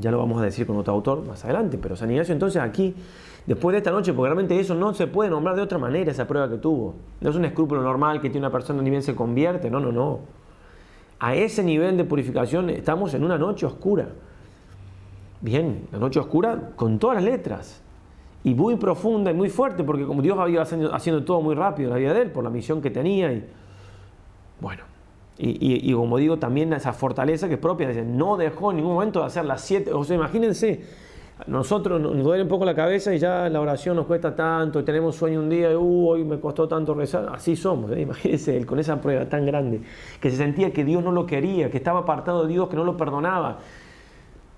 Ya lo vamos a decir con otro autor más adelante, pero San Ignacio entonces aquí después de esta noche, porque realmente eso no se puede nombrar de otra manera, esa prueba que tuvo. No es un escrúpulo normal que tiene una persona ni bien se convierte, no, no, no. A ese nivel de purificación estamos en una noche oscura. Bien, la noche oscura con todas las letras. Y muy profunda y muy fuerte, porque como Dios había haciendo, haciendo todo muy rápido en la vida de él, por la misión que tenía. Y, bueno, y, como digo, también esa fortaleza que es propia, no dejó en ningún momento de hacer las siete. O sea, imagínense, nosotros nos duele un poco la cabeza y ya la oración nos cuesta tanto, y tenemos sueño un día, y uh, hoy me costó tanto rezar. Así somos, ¿eh? imagínense él con esa prueba tan grande, que se sentía que Dios no lo quería, que estaba apartado de Dios, que no lo perdonaba,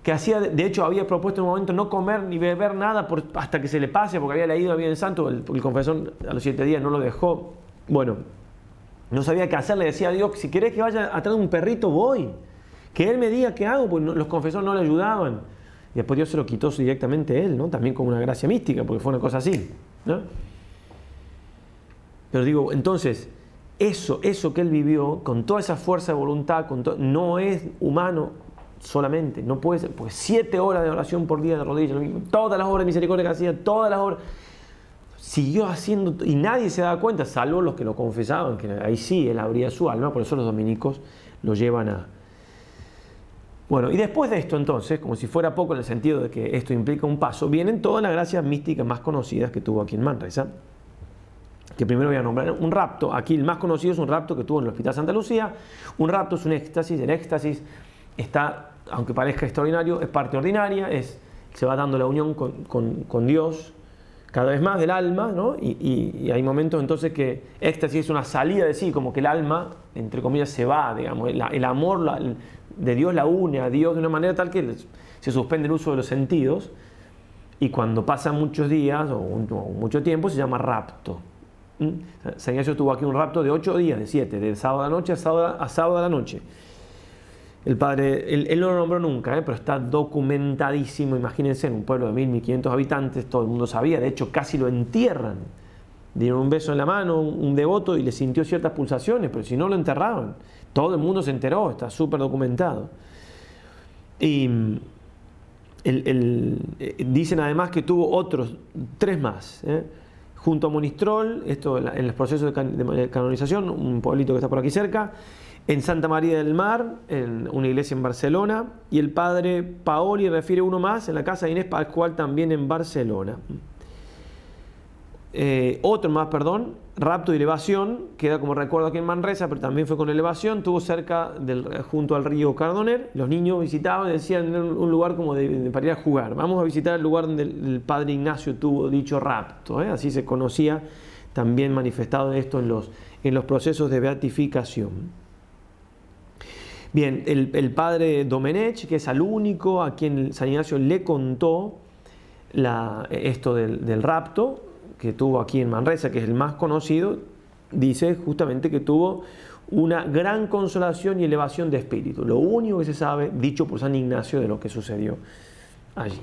que hacía, de hecho había propuesto en un momento no comer ni beber nada hasta que se le pase, porque había leído había en santo, el, el confesor a los siete días no lo dejó. Bueno, no sabía qué hacer, le decía a Dios, si querés que vaya atrás de un perrito, voy. Que él me diga qué hago, porque los confesores no le ayudaban. Y después Dios se lo quitó directamente a él, ¿no? También como una gracia mística, porque fue una cosa así, ¿no? Pero digo, entonces, eso, eso que él vivió, con toda esa fuerza de voluntad, con no es humano solamente, no puede ser, pues siete horas de oración por día de rodillas, todas las obras de misericordia que hacía, todas las obras, siguió haciendo, y nadie se daba cuenta, salvo los que lo confesaban, que ahí sí él abría su alma, por eso los dominicos lo llevan a, bueno, y después de esto entonces, como si fuera poco en el sentido de que esto implica un paso, vienen todas las gracias místicas más conocidas que tuvo aquí en Manresa. Que primero voy a nombrar un rapto. Aquí el más conocido es un rapto que tuvo en el Hospital Santa Lucía. Un rapto es un éxtasis. El éxtasis está, aunque parezca extraordinario, es parte ordinaria, es, se va dando la unión con, Dios cada vez más del alma, ¿no? Y, hay momentos entonces que éxtasis es una salida de sí, como que el alma, entre comillas, se va, digamos, el, amor, la, de Dios la une a Dios de una manera tal que se suspende el uso de los sentidos y cuando pasan muchos días o, mucho tiempo se llama rapto. ¿Mm? San Ignacio tuvo aquí un rapto de ocho días, de siete, de sábado a la noche a sábado a, la noche. El padre, él, no lo nombró nunca, ¿eh? pero está documentadísimo, imagínense, en un pueblo de 1.500 habitantes, todo el mundo sabía, de hecho casi lo entierran. Dieron un beso en la mano, un, un devoto y le sintió ciertas pulsaciones, pero si no lo enterraban. Todo el mundo se enteró, está súper documentado. Y mm, eh, dicen además que tuvo otros, tres más. ¿eh? Junto a Monistrol, esto en los procesos de, canonización, un pueblito que está por aquí cerca, en Santa María del Mar, en una iglesia en Barcelona, y el padre Paoli refiere uno más en la casa de Inés Pascual también en Barcelona. Eh, otro más, perdón, rapto y elevación, queda como recuerdo aquí en Manresa, pero también fue con elevación, tuvo cerca del, junto al río Cardoner, los niños visitaban, decían, un lugar como para ir a jugar, vamos a visitar el lugar donde el, padre Ignacio tuvo dicho rapto, ¿eh? así se conocía también manifestado esto en los, en los procesos de beatificación. Bien, el, padre Domenech, que es al único a quien San Ignacio le contó esto del, del rapto, que tuvo aquí en Manresa, que es el más conocido, dice justamente que tuvo una gran consolación y elevación de espíritu. Lo único que se sabe, dicho por San Ignacio, de lo que sucedió allí.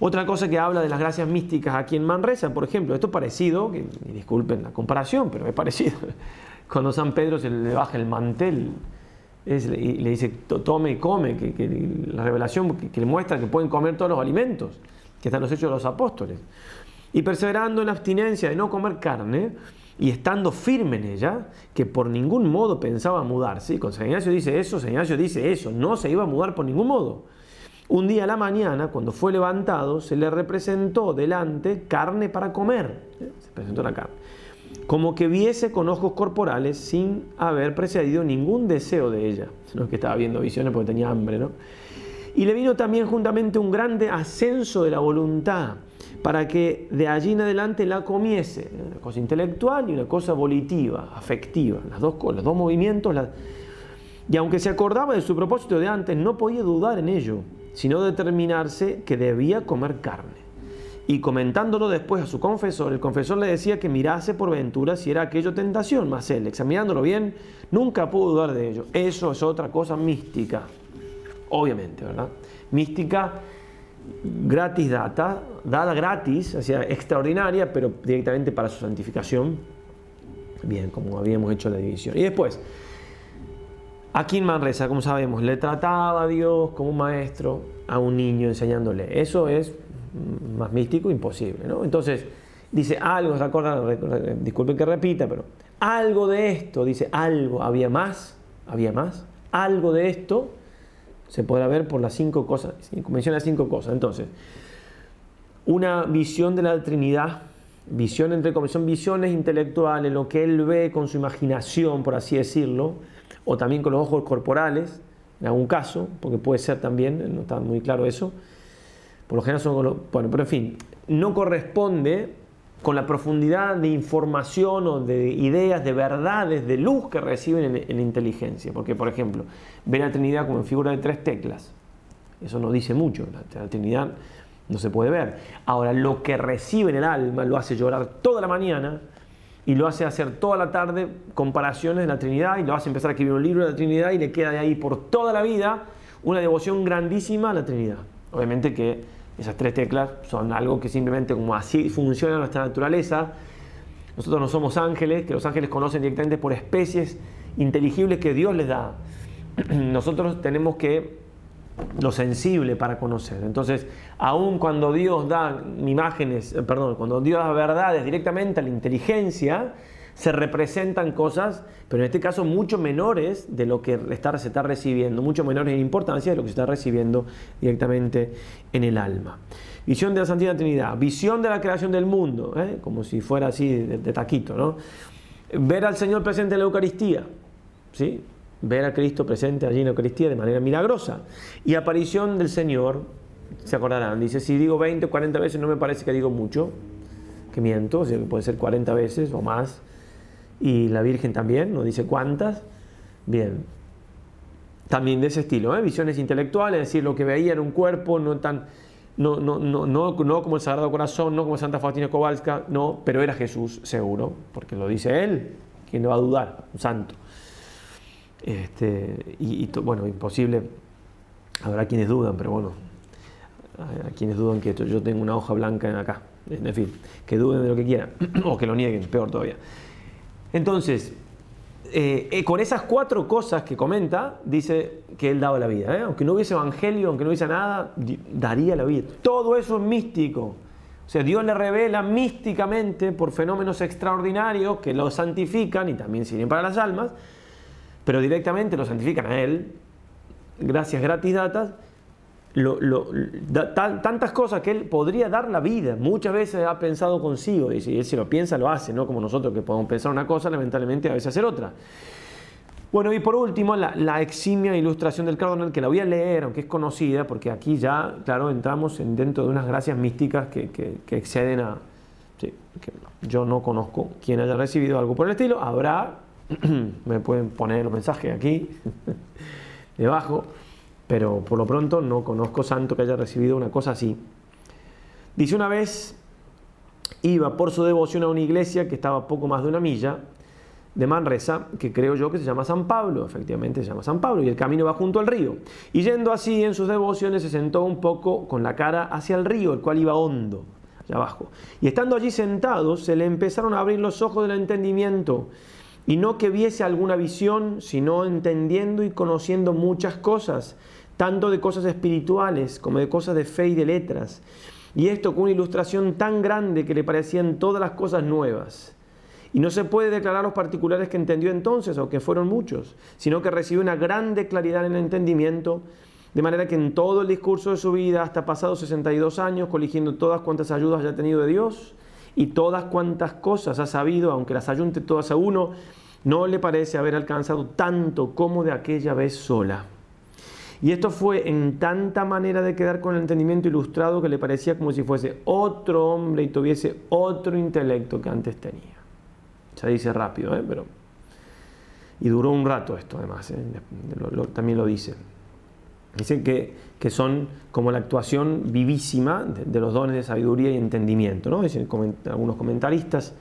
Otra cosa que habla de las gracias místicas aquí en Manresa, por ejemplo, esto es parecido, que, disculpen la comparación, pero es parecido, cuando San Pedro se le baja el mantel y le dice, tome y come, que, la revelación que, le muestra que pueden comer todos los alimentos, que están los hechos de los apóstoles y perseverando en la abstinencia de no comer carne y estando firme en ella, que por ningún modo pensaba mudarse. con San Ignacio dice eso, San Ignacio dice eso, no se iba a mudar por ningún modo. Un día a la mañana, cuando fue levantado, se le representó delante carne para comer. Se presentó la carne. Como que viese con ojos corporales sin haber precedido ningún deseo de ella. sino que estaba viendo visiones porque tenía hambre, ¿no? Y le vino también juntamente un grande ascenso de la voluntad para que de allí en adelante la comiese. ¿eh? Una cosa intelectual y una cosa volitiva, afectiva. Las dos, los dos movimientos. Y aunque se acordaba de su propósito de antes, no podía dudar en ello, sino determinarse que debía comer carne. Y comentándolo después a su confesor, el confesor le decía que mirase por ventura si era aquello tentación, mas él, examinándolo bien, nunca pudo dudar de ello. Eso es otra cosa mística, obviamente, ¿verdad? Mística gratis data, dada gratis, hacia extraordinaria, pero directamente para su santificación. Bien, como habíamos hecho la división. Y después, a en Manresa, como sabemos, le trataba a Dios como un maestro a un niño enseñándole. Eso es más místico, imposible, Entonces, dice algo, Disculpen que repita, pero algo de esto, dice algo, había más, había más, algo de esto se podrá ver por las cinco cosas. Menciona cinco cosas. Entonces, una visión de la Trinidad, visión entre son visiones intelectuales, lo que él ve con su imaginación, por así decirlo, o también con los ojos corporales, en algún caso, porque puede ser también, no está muy claro eso. Por lo general son, bueno, pero en fin, no corresponde con la profundidad de información o de ideas, de verdades, de luz que reciben en, en inteligencia. Porque, por ejemplo, ver a Trinidad como en figura de tres teclas. Eso no dice mucho, la, la Trinidad no se puede ver. Ahora, lo que recibe en el alma lo hace llorar toda la mañana y lo hace hacer toda la tarde comparaciones de la Trinidad y lo hace empezar a escribir un libro de la Trinidad y le queda de ahí por toda la vida una devoción grandísima a la Trinidad. Obviamente que esas tres teclas son algo que simplemente como así funciona nuestra naturaleza. Nosotros no somos ángeles, que los ángeles conocen directamente por especies inteligibles que Dios les da. Nosotros tenemos que lo sensible para conocer. Entonces, aun cuando Dios da imágenes, eh, perdón, cuando Dios da verdades directamente a la inteligencia, se representan cosas, pero en este caso mucho menores de lo que está, se está recibiendo, mucho menores en importancia de lo que se está recibiendo directamente en el alma. Visión de la Santísima Trinidad, visión de la creación del mundo, ¿eh? como si fuera así de, taquito, ¿no? Ver al Señor presente en la Eucaristía, ¿sí? Ver a Cristo presente allí en la Eucaristía de manera milagrosa. Y aparición del Señor, se acordarán, dice, si digo 20 o 40 veces no me parece que digo mucho, que miento, puede ser 40 veces o más, y la Virgen también, no dice cuántas. Bien, también de ese estilo, ¿eh? visiones intelectuales, es decir, lo que veía era un cuerpo, no tan... No, no, como el Sagrado Corazón, no como Santa Faustina Kowalska, no, pero era Jesús seguro, porque lo dice él, ¿quién no va a dudar? Un santo. Este, y, bueno, imposible, habrá quienes dudan, pero bueno, a, quienes dudan que esto, yo tengo una hoja blanca en acá, en fin, que duden de lo que quieran, o que lo nieguen, peor todavía. Entonces, eh, eh, con esas cuatro cosas que comenta, dice que él daba la vida. ¿eh? Aunque no hubiese evangelio, aunque no hubiese nada, daría la vida. Todo eso es místico. O sea, Dios le revela místicamente por fenómenos extraordinarios que lo santifican y también sirven para las almas, pero directamente lo santifican a Él, gracias gratis datas, lo, tantas cosas que él podría dar la vida. Muchas veces ha pensado consigo, y si él se lo piensa, lo hace, no como nosotros que podemos pensar una cosa, lamentablemente a veces hacer otra. Bueno, y por último, la, eximia ilustración del Cardinal que la voy a leer, aunque es conocida, porque aquí ya, claro, entramos en, dentro de unas gracias místicas que, exceden a. yo no conozco quien haya recibido algo por el estilo. Habrá, me pueden poner los mensajes aquí, debajo pero por lo pronto no conozco santo que haya recibido una cosa así. Dice una vez, iba por su devoción a una iglesia que estaba poco más de una milla de Manresa, que creo yo que se llama San Pablo, efectivamente se llama San Pablo, y el camino va junto al río. Y yendo así en sus devociones se sentó un poco con la cara hacia el río, el cual iba hondo, allá abajo. Y estando allí sentado se le empezaron a abrir los ojos del entendimiento, y no que viese alguna visión, sino entendiendo y conociendo muchas cosas tanto de cosas espirituales como de cosas de fe y de letras. Y esto con una ilustración tan grande que le parecían todas las cosas nuevas. Y no se puede declarar los particulares que entendió entonces, aunque fueron muchos, sino que recibió una grande claridad en el entendimiento, de manera que en todo el discurso de su vida, hasta pasados 62 años, coligiendo todas cuantas ayudas haya tenido de Dios y todas cuantas cosas ha sabido, aunque las ayunte todas a uno, no le parece haber alcanzado tanto como de aquella vez sola. Y esto fue en tanta manera de quedar con el entendimiento ilustrado que le parecía como si fuese otro hombre y tuviese otro intelecto que antes tenía. Ya dice rápido, ¿eh? Pero... Y duró un rato esto además, ¿eh? también lo dice. Dice que, son como la actuación vivísima de, los dones de sabiduría y entendimiento, ¿no? Dicen algunos comentaristas.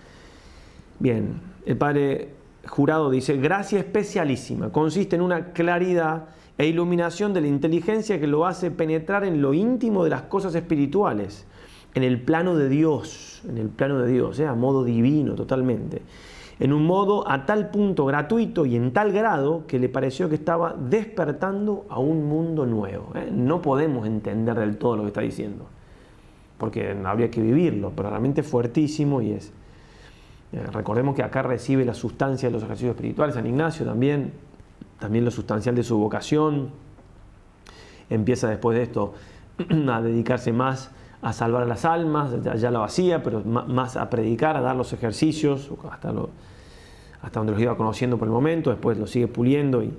Bien, el padre jurado dice, gracia especialísima, consiste en una claridad e iluminación de la inteligencia que lo hace penetrar en lo íntimo de las cosas espirituales, en el plano de Dios, en el plano de Dios, sea ¿eh? a modo divino totalmente, en un modo a tal punto gratuito y en tal grado que le pareció que estaba despertando a un mundo nuevo. ¿eh? No podemos entender del todo lo que está diciendo, porque habría que vivirlo, pero realmente fuertísimo y es... Eh, recordemos que acá recibe la sustancia de los ejercicios espirituales, San Ignacio también, también lo sustancial de su vocación. Empieza después de esto a dedicarse más a salvar las almas, ya lo hacía, pero más a predicar, a dar los ejercicios, hasta, hasta donde los iba conociendo por el momento, después lo sigue puliendo. Y...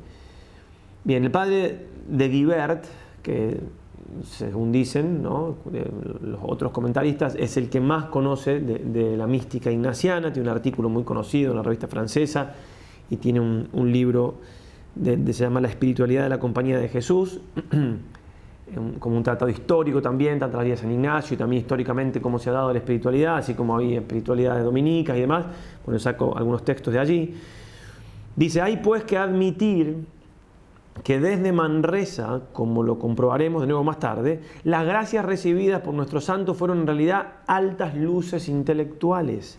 Bien, el padre de Guibert, que según dicen los otros comentaristas, es el que más conoce de, la mística ignaciana, tiene un artículo muy conocido en la revista francesa y tiene un libro de, se llama La espiritualidad de la compañía de Jesús, como un tratado histórico también, tanto la de San Ignacio y también históricamente cómo se ha dado la espiritualidad, así como había de dominicas y demás, bueno, saco algunos textos de allí. Dice, hay pues que admitir que desde Manresa, como lo comprobaremos de nuevo más tarde, las gracias recibidas por nuestro santo fueron en realidad altas luces intelectuales,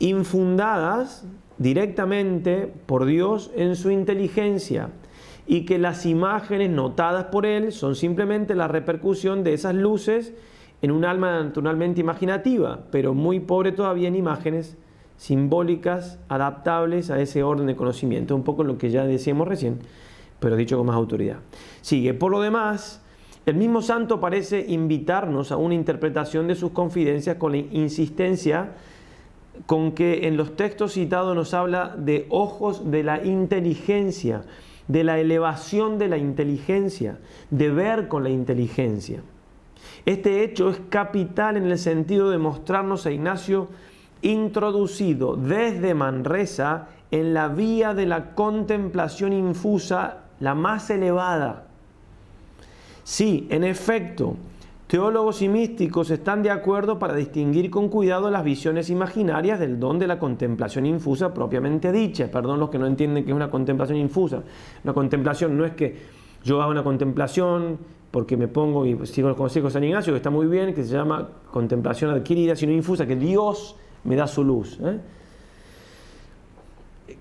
infundadas directamente por Dios en su inteligencia y que las imágenes notadas por él son simplemente la repercusión de esas luces en un alma naturalmente imaginativa, pero muy pobre todavía en imágenes simbólicas adaptables a ese orden de conocimiento, un poco lo que ya decíamos recién, pero dicho con más autoridad. Sigue, por lo demás, el mismo santo parece invitarnos a una interpretación de sus confidencias con la insistencia con que en los textos citados nos habla de ojos de la inteligencia, de la elevación de la inteligencia, de ver con la inteligencia. Este hecho es capital en el sentido de mostrarnos a Ignacio introducido desde Manresa en la vía de la contemplación infusa, la más elevada. Sí, en efecto, Teólogos y místicos están de acuerdo para distinguir con cuidado las visiones imaginarias del don de la contemplación infusa propiamente dicha. Perdón los que no entienden que es una contemplación infusa. Una contemplación no es que yo haga una contemplación porque me pongo y sigo los consejos de San Ignacio, que está muy bien, que se llama contemplación adquirida, sino infusa, que Dios me da su luz. ¿eh?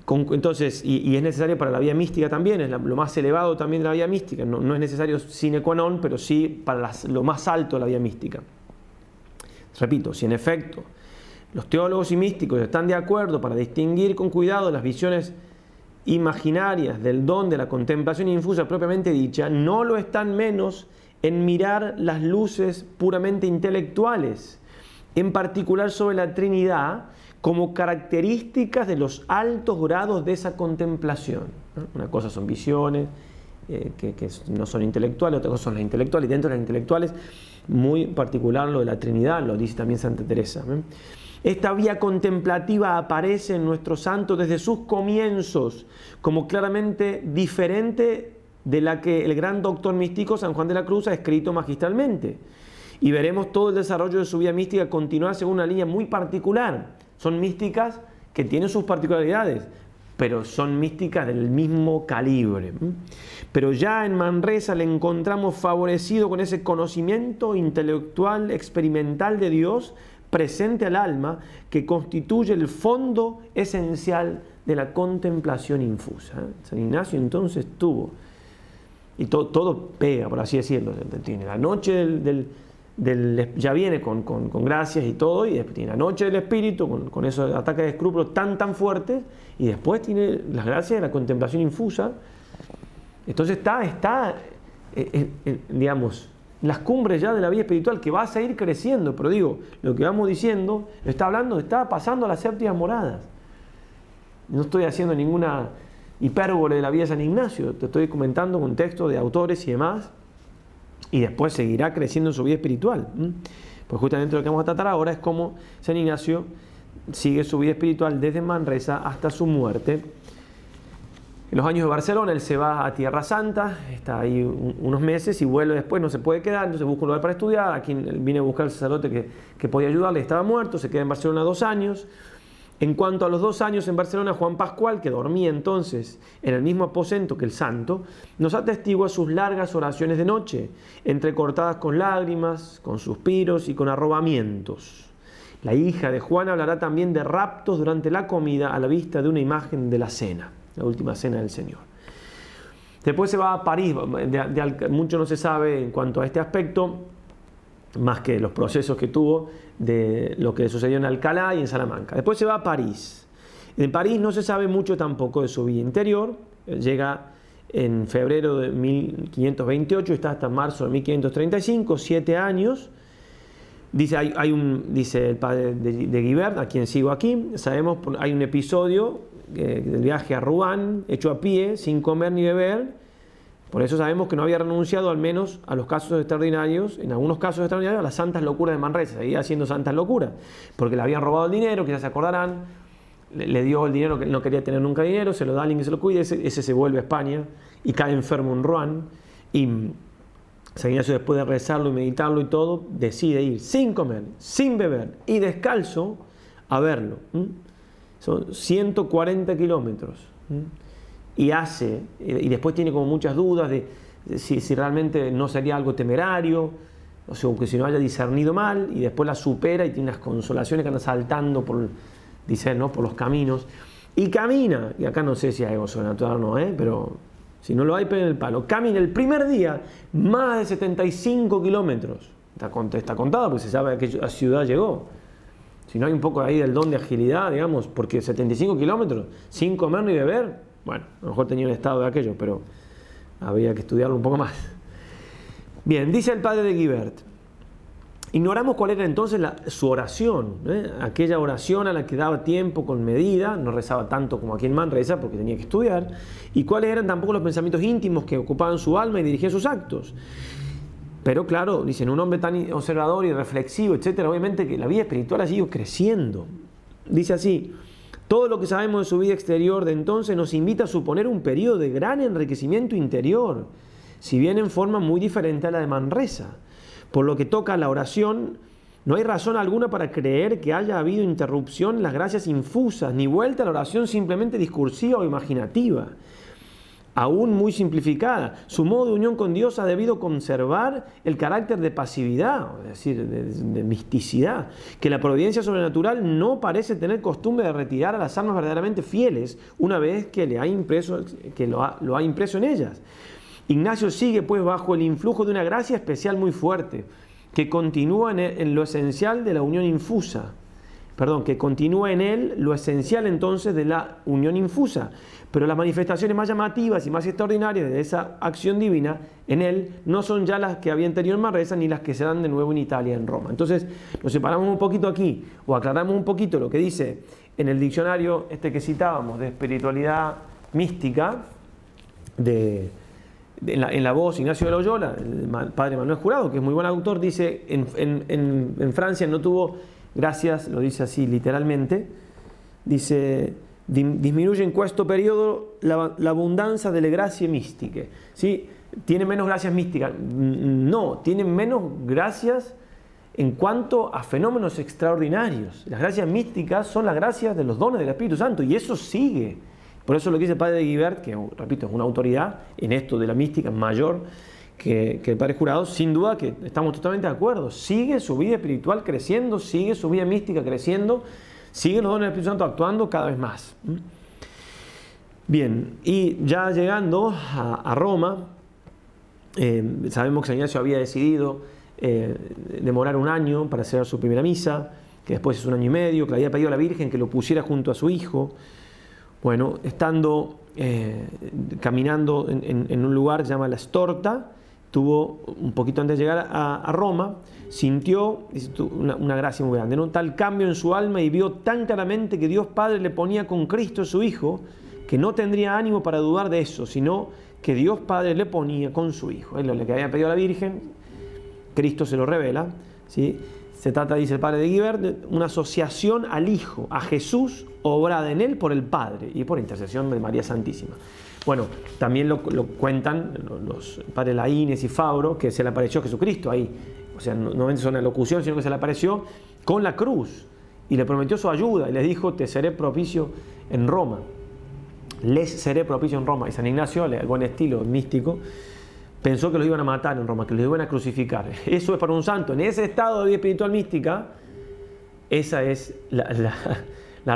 entonces, y, es necesario para la vía mística también, es lo más elevado también de la vía mística. No, es necesario sine qua non, pero sí para lo más alto de la vía mística. Repito, si en efecto los teólogos y místicos están de acuerdo para distinguir con cuidado las visiones imaginarias del don de la contemplación infusa propiamente dicha, no lo están menos en mirar las luces puramente intelectuales, en particular sobre la Trinidad, como características de los altos grados de esa contemplación. Una cosa son visiones, eh, que, no son intelectuales, otra cosa son las intelectuales, y dentro de las intelectuales, muy particular lo de la Trinidad, lo dice también Santa Teresa. Esta vía contemplativa aparece en nuestro santo desde sus comienzos como claramente diferente de la que el gran doctor místico San Juan de la Cruz ha escrito magistralmente. Y veremos todo el desarrollo de su vida mística continuar según una línea muy particular. Son místicas que tienen sus particularidades, pero son místicas del mismo calibre. Pero ya en Manresa le encontramos favorecido con ese conocimiento intelectual, experimental de Dios presente al alma que constituye el fondo esencial de la contemplación infusa. ¿eh? San Ignacio entonces tuvo, y todo pega, por así decirlo, tiene la noche del ya viene con, gracias y todo, y después tiene la noche del espíritu, con, esos ataques de escrúpulos tan, tan fuertes, y después tiene las gracias de la contemplación infusa. Entonces está, está, eh, eh, eh, digamos, las cumbres ya de la vida espiritual que va a seguir creciendo, pero digo, lo que vamos diciendo, está hablando, está pasando a las séptimas moradas. No estoy haciendo ninguna hipérbole de la vida de San Ignacio, te estoy comentando con texto de autores y demás y después seguirá creciendo en su vida espiritual. Pues justamente lo que vamos a tratar ahora es cómo San Ignacio sigue su vida espiritual desde Manresa hasta su muerte. En los años de Barcelona él se va a Tierra Santa, está ahí unos meses y vuelve después, no se puede quedar, entonces busca un lugar para estudiar, aquí viene a buscar el sacerdote que, que podía ayudarle, estaba muerto, se queda en Barcelona dos años, en cuanto a los dos años en Barcelona, Juan Pascual, que dormía entonces en el mismo aposento que el santo, nos atestigua sus largas oraciones de noche, entrecortadas con lágrimas, con suspiros y con arrobamientos. La hija de Juan hablará también de raptos durante la comida a la vista de una imagen de la cena, la última cena del Señor. Después se va a París, mucho no se sabe en cuanto a este aspecto, más que los procesos que tuvo de lo que sucedió en Alcalá y en Salamanca. Después se va a París. En París no se sabe mucho tampoco de su vida interior. Llega en febrero de 1528, está hasta marzo de 1535, siete años. Dice, el padre de, Guibert, a quien sigo aquí, sabemos, hay un episodio eh, del viaje a Rouen, hecho a pie, sin comer ni beber, por eso sabemos que no había renunciado al menos a los casos extraordinarios, en algunos casos extraordinarios, a las santas locuras de Manresa, seguía haciendo santas locuras, porque le habían robado el dinero, quizás se acordarán, le, dio el dinero que no quería tener nunca dinero, se lo da a alguien que se lo cuide, ese, se vuelve a España y cae enfermo en Ruan, y San después de rezarlo y meditarlo y todo, decide ir sin comer, sin beber y descalzo a verlo. Son 140 kilómetros y hace, eh, y después tiene como muchas dudas de si, realmente no sería algo temerario, o sea, que si no haya discernido mal, y después la supera y tiene unas consolaciones que anda saltando por, dice, ¿no? por los caminos, y camina, y acá no sé si hay algo sobrenatural o no, ¿eh? pero si no lo hay, en el palo, camina el primer día más de 75 kilómetros, está, está contada porque se sabe a qué ciudad llegó, si no hay un poco ahí del don de agilidad, digamos, porque 75 kilómetros, sin comer ni beber, bueno, a lo mejor tenía el estado de aquello, pero había que estudiarlo un poco más. Bien, dice el padre de Guibert. Ignoramos cuál era entonces su oración, ¿eh? aquella oración a la que daba tiempo con medida, no rezaba tanto como aquí en Man reza porque tenía que estudiar, y cuáles eran tampoco los pensamientos íntimos que ocupaban su alma y dirigían sus actos. Pero claro, dicen, un hombre tan observador y reflexivo, etcétera, obviamente que la vida espiritual ha ido creciendo. Dice así, todo lo que sabemos de su vida exterior de entonces nos invita a suponer un periodo de gran enriquecimiento interior, si bien en forma muy diferente a la de Manresa. Por lo que toca a la oración, no hay razón alguna para creer que haya habido interrupción en las gracias infusas, ni vuelta a la oración simplemente discursiva o imaginativa aún muy simplificada. Su modo de unión con Dios ha debido conservar el carácter de pasividad, es decir, de, misticidad, que la providencia sobrenatural no parece tener costumbre de retirar a las almas verdaderamente fieles una vez que, le ha impreso, que lo ha impreso en ellas. Ignacio sigue pues bajo el influjo de una gracia especial muy fuerte, que continúa en lo esencial de la unión infusa perdón, que continúa en él lo esencial entonces de la unión infusa. Pero las manifestaciones más llamativas y más extraordinarias de esa acción divina en él no son ya las que había tenido en Marresa ni las que se dan de nuevo en Italia, en Roma. Entonces nos separamos un poquito aquí o aclaramos un poquito lo que dice en el diccionario este que citábamos de espiritualidad mística de, en, la, voz Ignacio de Loyola, el padre Manuel Jurado, que es muy buen autor, dice en Francia no tuvo Gracias, lo dice así literalmente. Dice, disminuye en cuesto periodo la, abundancia de las gracias místicas. ¿Sí? Tiene menos gracias místicas. Mm, no, tiene menos gracias en cuanto a fenómenos extraordinarios. Las gracias místicas son las gracias de los dones del Espíritu Santo y eso sigue. Por eso lo que dice el padre de Guibert, que repito, es una autoridad en esto de la mística mayor, que, el Padre Jurado, sin duda que estamos totalmente de acuerdo, sigue su vida espiritual creciendo, sigue su vida mística creciendo, sigue los dones del Espíritu Santo actuando cada vez más. Bien, y ya llegando a, Roma, eh, sabemos que San Ignacio había decidido eh, demorar un año para hacer su primera misa, que después es un año y medio, que le había pedido a la Virgen que lo pusiera junto a su hijo. Bueno, estando eh, caminando en, un lugar que llama La Estorta, tuvo un poquito antes de llegar a, Roma, sintió una, gracia muy grande, un tal cambio en su alma y vio tan claramente que Dios Padre le ponía con Cristo su Hijo, que no tendría ánimo para dudar de eso, sino que Dios Padre le ponía con su Hijo. Es lo que había pedido a la Virgen, Cristo se lo revela. ¿sí? Se trata, dice el padre de Guibert, de una asociación al Hijo, a Jesús, obrada en él por el Padre y por intercesión de María Santísima. Bueno, también lo, cuentan los padres Laínez y Fabro, que se le apareció Jesucristo ahí. O sea, no es una locución, sino que se le apareció con la cruz y le prometió su ayuda y les dijo, te seré propicio en Roma. Les seré propicio en Roma. Y San Ignacio, al buen estilo místico, pensó que los iban a matar en Roma, que los iban a crucificar. Eso es para un santo. En ese estado de espiritual mística, esa es la,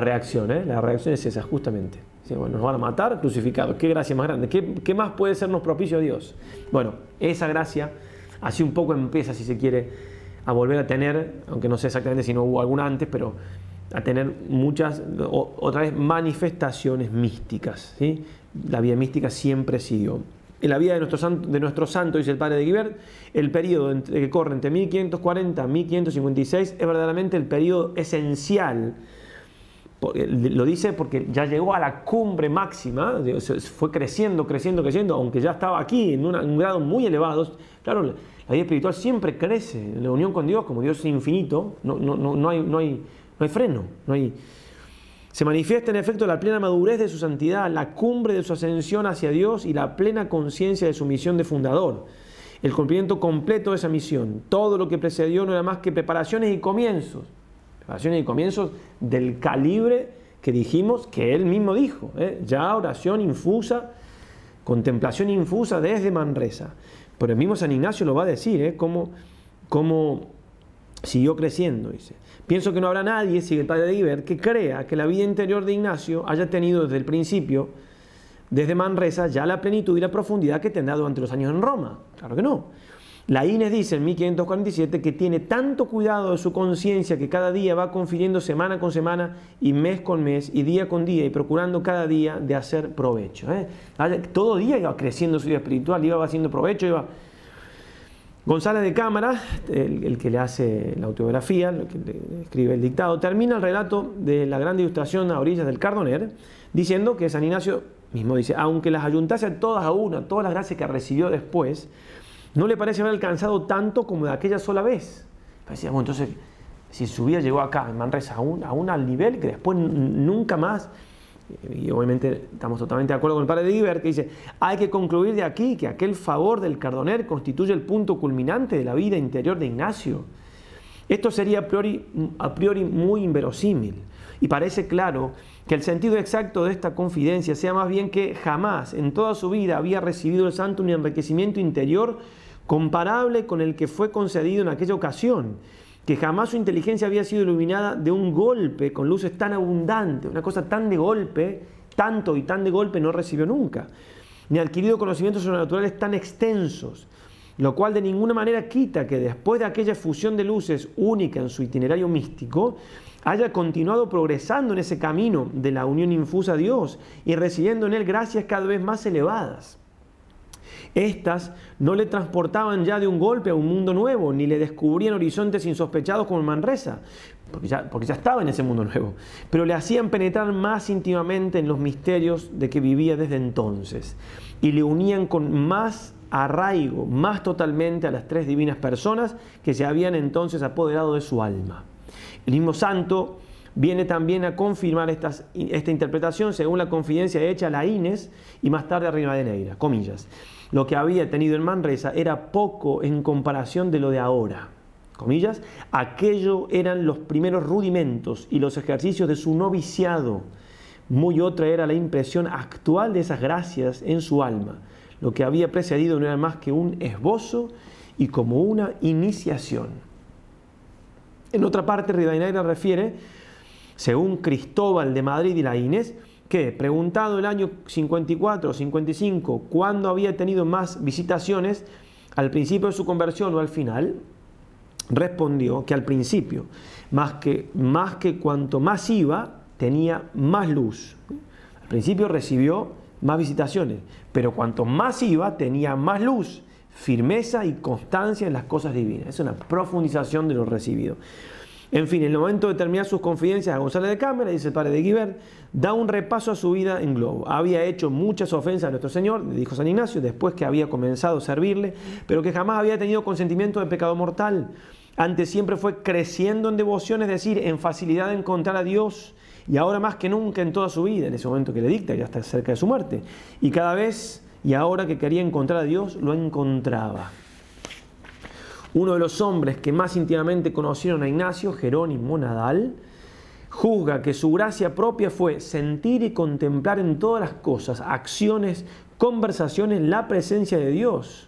reacción. ¿eh? La reacción es esa, justamente. Este, bueno, nos van a matar crucificados. Qué gracia más grande. ¿Qué, más puede sernos propicio a Dios? Bueno, esa gracia así un poco empieza, si se quiere, a volver a tener, aunque no sé exactamente si no hubo alguna antes, pero a tener muchas, otra vez, manifestaciones místicas. ¿sí? La vida mística siempre siguió. En la vida de nuestro santo, de nuestro santo dice el padre de Guibert, el periodo que corre entre 1540 y 1556 es verdaderamente el periodo esencial eh, lo dice porque ya llegó a la cumbre máxima, fue creciendo, creciendo, creciendo, aunque ya estaba aquí en, un grado muy elevado. Claro, la vida espiritual siempre crece, la unión con Dios, como Dios es infinito, no, no, no, hay, no, hay, no hay freno, no hay... Se manifiesta en efecto la plena madurez de su santidad, la cumbre de su ascensión hacia Dios y la plena conciencia de su misión de fundador. El cumplimiento completo de esa misión. Todo lo que precedió no era más que preparaciones y comienzos Oraciones y comienzos del calibre que dijimos que él mismo dijo. ¿eh? Ya oración infusa, contemplación infusa desde Manresa. Pero el mismo San Ignacio lo va a decir, ¿eh? Cómo, siguió creciendo, dice. Pienso que no habrá nadie, sigue el padre de Iber, que crea que la vida interior de Ignacio haya tenido desde el principio, desde Manresa, ya la plenitud y la profundidad que tendrá durante los años en Roma. Claro que no. La INES dice en 1547 que tiene tanto cuidado de su conciencia que cada día va confiriendo semana con semana y mes con mes y día con día y procurando cada día de hacer provecho. ¿eh? Todo día iba creciendo su vida espiritual, iba haciendo provecho, iba... González de Cámara, el, que le hace la autobiografía, el que escribe el dictado, termina el relato de la gran ilustración a orillas del Cardoner, diciendo que San Ignacio mismo dice, aunque las ayuntase todas a una, todas las gracias que recibió después, no le parece haber alcanzado tanto como de aquella sola vez. Parecía, entonces, si su vida llegó acá, en Manresa, a un, nivel que después nunca más, eh, y obviamente estamos totalmente de acuerdo con el padre de Iber, que dice, hay que concluir de aquí que aquel favor del cardoner constituye el punto culminante de la vida interior de Ignacio. Esto sería a priori, a priori muy inverosímil. Y parece claro que el sentido exacto de esta confidencia sea más bien que jamás en toda su vida había recibido el santo un enriquecimiento interior comparable con el que fue concedido en aquella ocasión, que jamás su inteligencia había sido iluminada de un golpe con luces tan abundantes, una cosa tan de golpe, tanto y tan de golpe no recibió nunca, ni adquirido conocimientos sobrenaturales tan extensos, lo cual de ninguna manera quita que después de aquella fusión de luces única en su itinerario místico, haya continuado progresando en ese camino de la unión infusa a Dios y recibiendo en él gracias cada vez más elevadas. Estas no le transportaban ya de un golpe a un mundo nuevo, ni le descubrían horizontes insospechados como Manresa, porque ya, porque ya estaba en ese mundo nuevo, pero le hacían penetrar más íntimamente en los misterios de que vivía desde entonces, y le unían con más arraigo, más totalmente a las tres divinas personas que se habían entonces apoderado de su alma. El mismo santo viene también a confirmar esta interpretación según la confidencia hecha a la Inés y más tarde a Rivadeneira, comillas. Lo que había tenido en Manresa era poco en comparación de lo de ahora. Comillas, aquello eran los primeros rudimentos y los ejercicios de su noviciado. Muy otra era la impresión actual de esas gracias en su alma. Lo que había precedido no era más que un esbozo y como una iniciación. En otra parte, Ridainaira refiere, según Cristóbal de Madrid y la Inés, que preguntado el año 54 o 55 cuándo había tenido más visitaciones, al principio de su conversión o al final, respondió que al principio, más que, más que cuanto más iba, tenía más luz. Al principio recibió más visitaciones, pero cuanto más iba, tenía más luz, firmeza y constancia en las cosas divinas. Es una profundización de lo recibido. En fin, en el momento de terminar sus confidencias a González de Cámara, dice el padre de Guibert, da un repaso a su vida en globo. Había hecho muchas ofensas a nuestro Señor, le dijo San Ignacio, después que había comenzado a servirle, pero que jamás había tenido consentimiento de pecado mortal. Antes siempre fue creciendo en devoción, es decir, en facilidad de encontrar a Dios, y ahora más que nunca en toda su vida, en ese momento que le dicta, ya está cerca de su muerte. Y cada vez, y ahora que quería encontrar a Dios, lo encontraba. Uno de los hombres que más íntimamente conocieron a Ignacio, Jerónimo Nadal, juzga que su gracia propia fue sentir y contemplar en todas las cosas, acciones, conversaciones, la presencia de Dios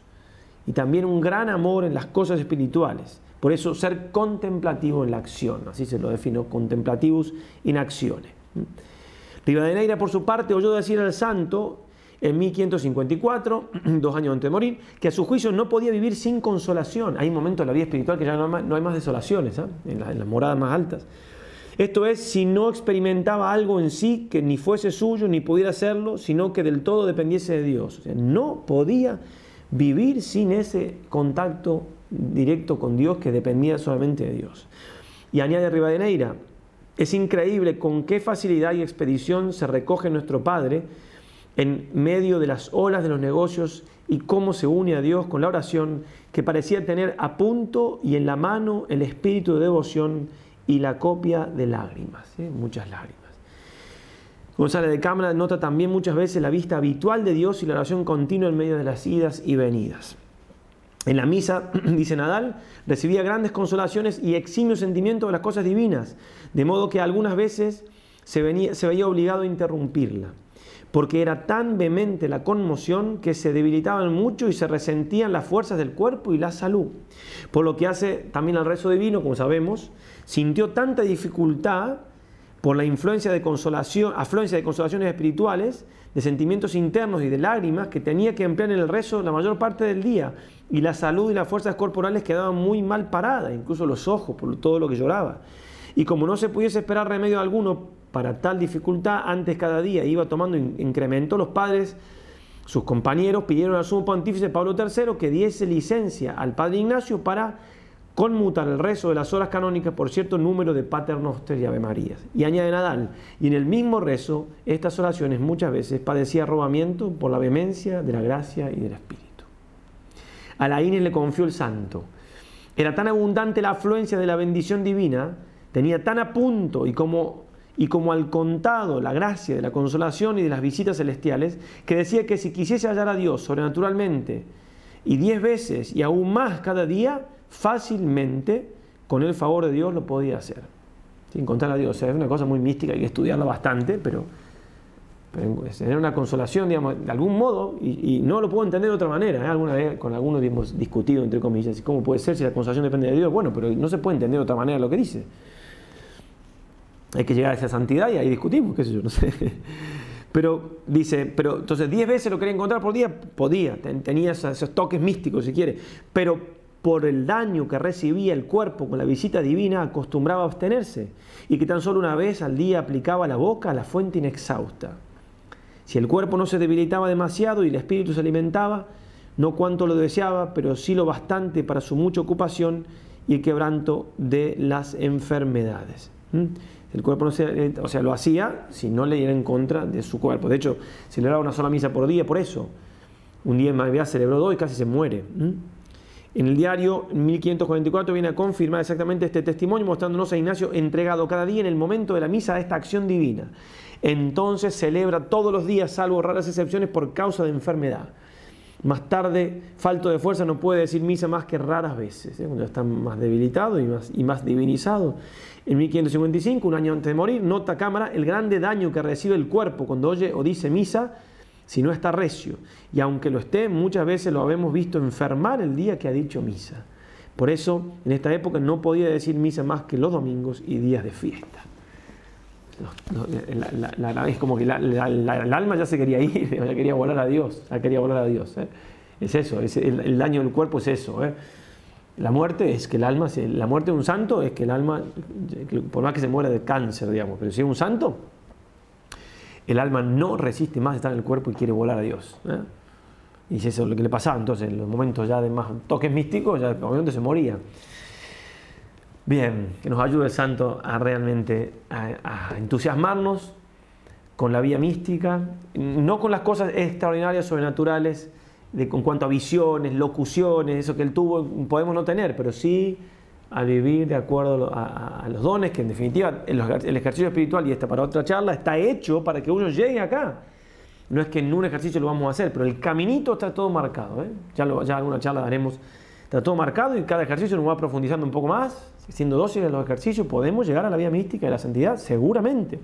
y también un gran amor en las cosas espirituales. Por eso ser contemplativo en la acción, así se lo defino, contemplativos in acciones. Rivadeneira por su parte oyó decir al santo, en 1554, dos años antes de morir, que a su juicio no podía vivir sin consolación. Hay momentos en la vida espiritual que ya no, hay más desolaciones, ¿ah? en, las moradas más altas. Esto es, si no experimentaba algo en sí que ni fuese suyo, ni pudiera hacerlo, sino que del todo dependiese de Dios. no podía vivir sin ese contacto directo con Dios que dependía solamente de Dios. Y añade Rivadeneira, es increíble con qué facilidad y expedición se recoge nuestro Padre en medio de las olas de los negocios y cómo se une a Dios con la oración, que parecía tener a punto y en la mano el espíritu de devoción y la copia de lágrimas, muchas lágrimas. González de Cámara nota también muchas veces la vista habitual de Dios y la oración continua en medio de las idas y venidas. En la misa, dice Nadal, recibía grandes consolaciones y eximio sentimiento de las cosas divinas, de modo que algunas veces se, se veía obligado a interrumpirla porque era tan vehemente la conmoción que se debilitaban mucho y se resentían las fuerzas del cuerpo y la salud. Por lo que hace también al rezo divino, como sabemos, sintió tanta dificultad por la influencia de consolación, afluencia de consolaciones espirituales, de sentimientos internos y de lágrimas que tenía que emplear en el rezo la mayor parte del día. Y la salud y las fuerzas corporales quedaban muy mal paradas, incluso los ojos, por todo lo que lloraba. Y como no se pudiese esperar remedio alguno para tal dificultad, antes cada día iba tomando incremento, los padres, sus compañeros, pidieron al sumo pontífice Pablo III que diese licencia al padre Ignacio para conmutar el rezo de las horas canónicas por cierto número de paternoster y ave marías. Y añade Nadal, y en el mismo rezo, estas oraciones muchas veces padecía robamiento por la vehemencia de la gracia y del espíritu. A la Ines le confió el santo. Era tan abundante la afluencia de la bendición divina, tenía tan a punto y como y como al contado la gracia de la consolación y de las visitas celestiales, que decía que si quisiese hallar a Dios sobrenaturalmente y diez veces y aún más cada día, fácilmente, con el favor de Dios, lo podía hacer. Sin contar a Dios, es una cosa muy mística, hay que estudiarla bastante, pero, pero tener una consolación, digamos, de algún modo, y, no lo puedo entender de otra manera. ¿eh? Alguna vez con algunos hemos discutido, entre comillas, cómo puede ser si la consolación depende de Dios. Bueno, pero no se puede entender de otra manera lo que dice hay que llegar a esa santidad y ahí discutimos, qué sé yo, no sé. Pero dice, pero entonces 10 veces lo quería encontrar por día, podía, tenía esos, toques místicos si quiere, pero por el daño que recibía el cuerpo con la visita divina acostumbraba a abstenerse y que tan solo una vez al día aplicaba la boca a la fuente inexhausta. Si el cuerpo no se debilitaba demasiado y el espíritu se alimentaba, no cuanto lo deseaba, pero sí lo bastante para su mucha ocupación y el quebranto de las enfermedades. ¿Mm? El cuerpo no se, eh, o sea, lo hacía si no le diera en contra de su cuerpo. De hecho, celebraba una sola misa por día, por eso. Un día en mayoría celebró dos y casi se muere. En el diario 1544 viene a confirmar exactamente este testimonio, mostrándonos a Ignacio entregado cada día en el momento de la misa a esta acción divina. Entonces celebra todos los días, salvo raras excepciones, por causa de enfermedad. Más tarde, falto de fuerza, no puede decir misa más que raras veces, ¿eh? cuando está más debilitado y más, y más divinizado. En 1555, un año antes de morir, nota Cámara el grande daño que recibe el cuerpo cuando oye o dice misa si no está recio. Y aunque lo esté, muchas veces lo habemos visto enfermar el día que ha dicho misa. Por eso, en esta época no podía decir misa más que los domingos y días de fiesta. Eh, la, es como que el alma ya se quería ir, ya quería volar a Dios, ya quería volar a Dios. ¿eh? Es eso, es el, daño del cuerpo es eso. ¿eh? La muerte es que el alma, la muerte de un santo es que el alma, por más que se muera de cáncer, digamos, pero si es un santo, el alma no resiste más estar en el cuerpo y quiere volar a Dios. ¿eh? Y eso es lo que le pasaba entonces, en los momentos ya de más toques místicos, ya momento se moría. Bien, que nos ayude el santo a realmente a, entusiasmarnos con la vía mística, no con las cosas extraordinarias, sobrenaturales, de, en cuanto a visiones, locuciones, eso que él tuvo, podemos no tener, pero sí a vivir de acuerdo a, los dones, que en definitiva el, ejercicio espiritual, y esta para otra charla, está hecho para que uno llegue acá. No es que en un ejercicio lo vamos a hacer, pero el caminito está todo marcado. ¿eh? Ya, lo, ya alguna charla daremos, está todo marcado y cada ejercicio nos va profundizando un poco más siendo dóciles en los ejercicios, podemos llegar a la vía mística de la santidad, seguramente.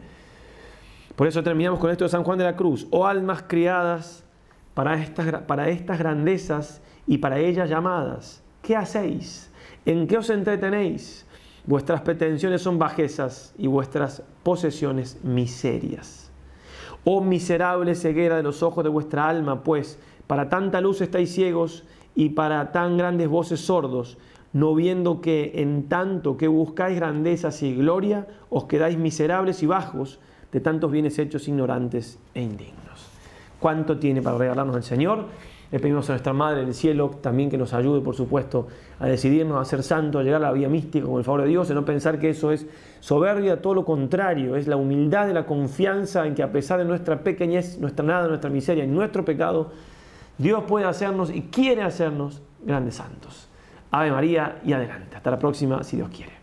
Por eso terminamos con esto de San Juan de la Cruz. Oh almas criadas para estas, para estas grandezas y para ellas llamadas, ¿qué hacéis? ¿En qué os entretenéis? Vuestras pretensiones son bajezas y vuestras posesiones miserias. Oh miserable ceguera de los ojos de vuestra alma, pues para tanta luz estáis ciegos y para tan grandes voces sordos no viendo que en tanto que buscáis grandezas y gloria, os quedáis miserables y bajos de tantos bienes hechos ignorantes e indignos. ¿Cuánto tiene para regalarnos el Señor? Le pedimos a nuestra Madre del Cielo también que nos ayude, por supuesto, a decidirnos a ser santos, a llegar a la vía mística con el favor de Dios, y no pensar que eso es soberbia, todo lo contrario, es la humildad de la confianza en que a pesar de nuestra pequeñez, nuestra nada, nuestra miseria y nuestro pecado, Dios puede hacernos y quiere hacernos grandes santos. Ave María y adelante. Hasta la próxima, si Dios quiere.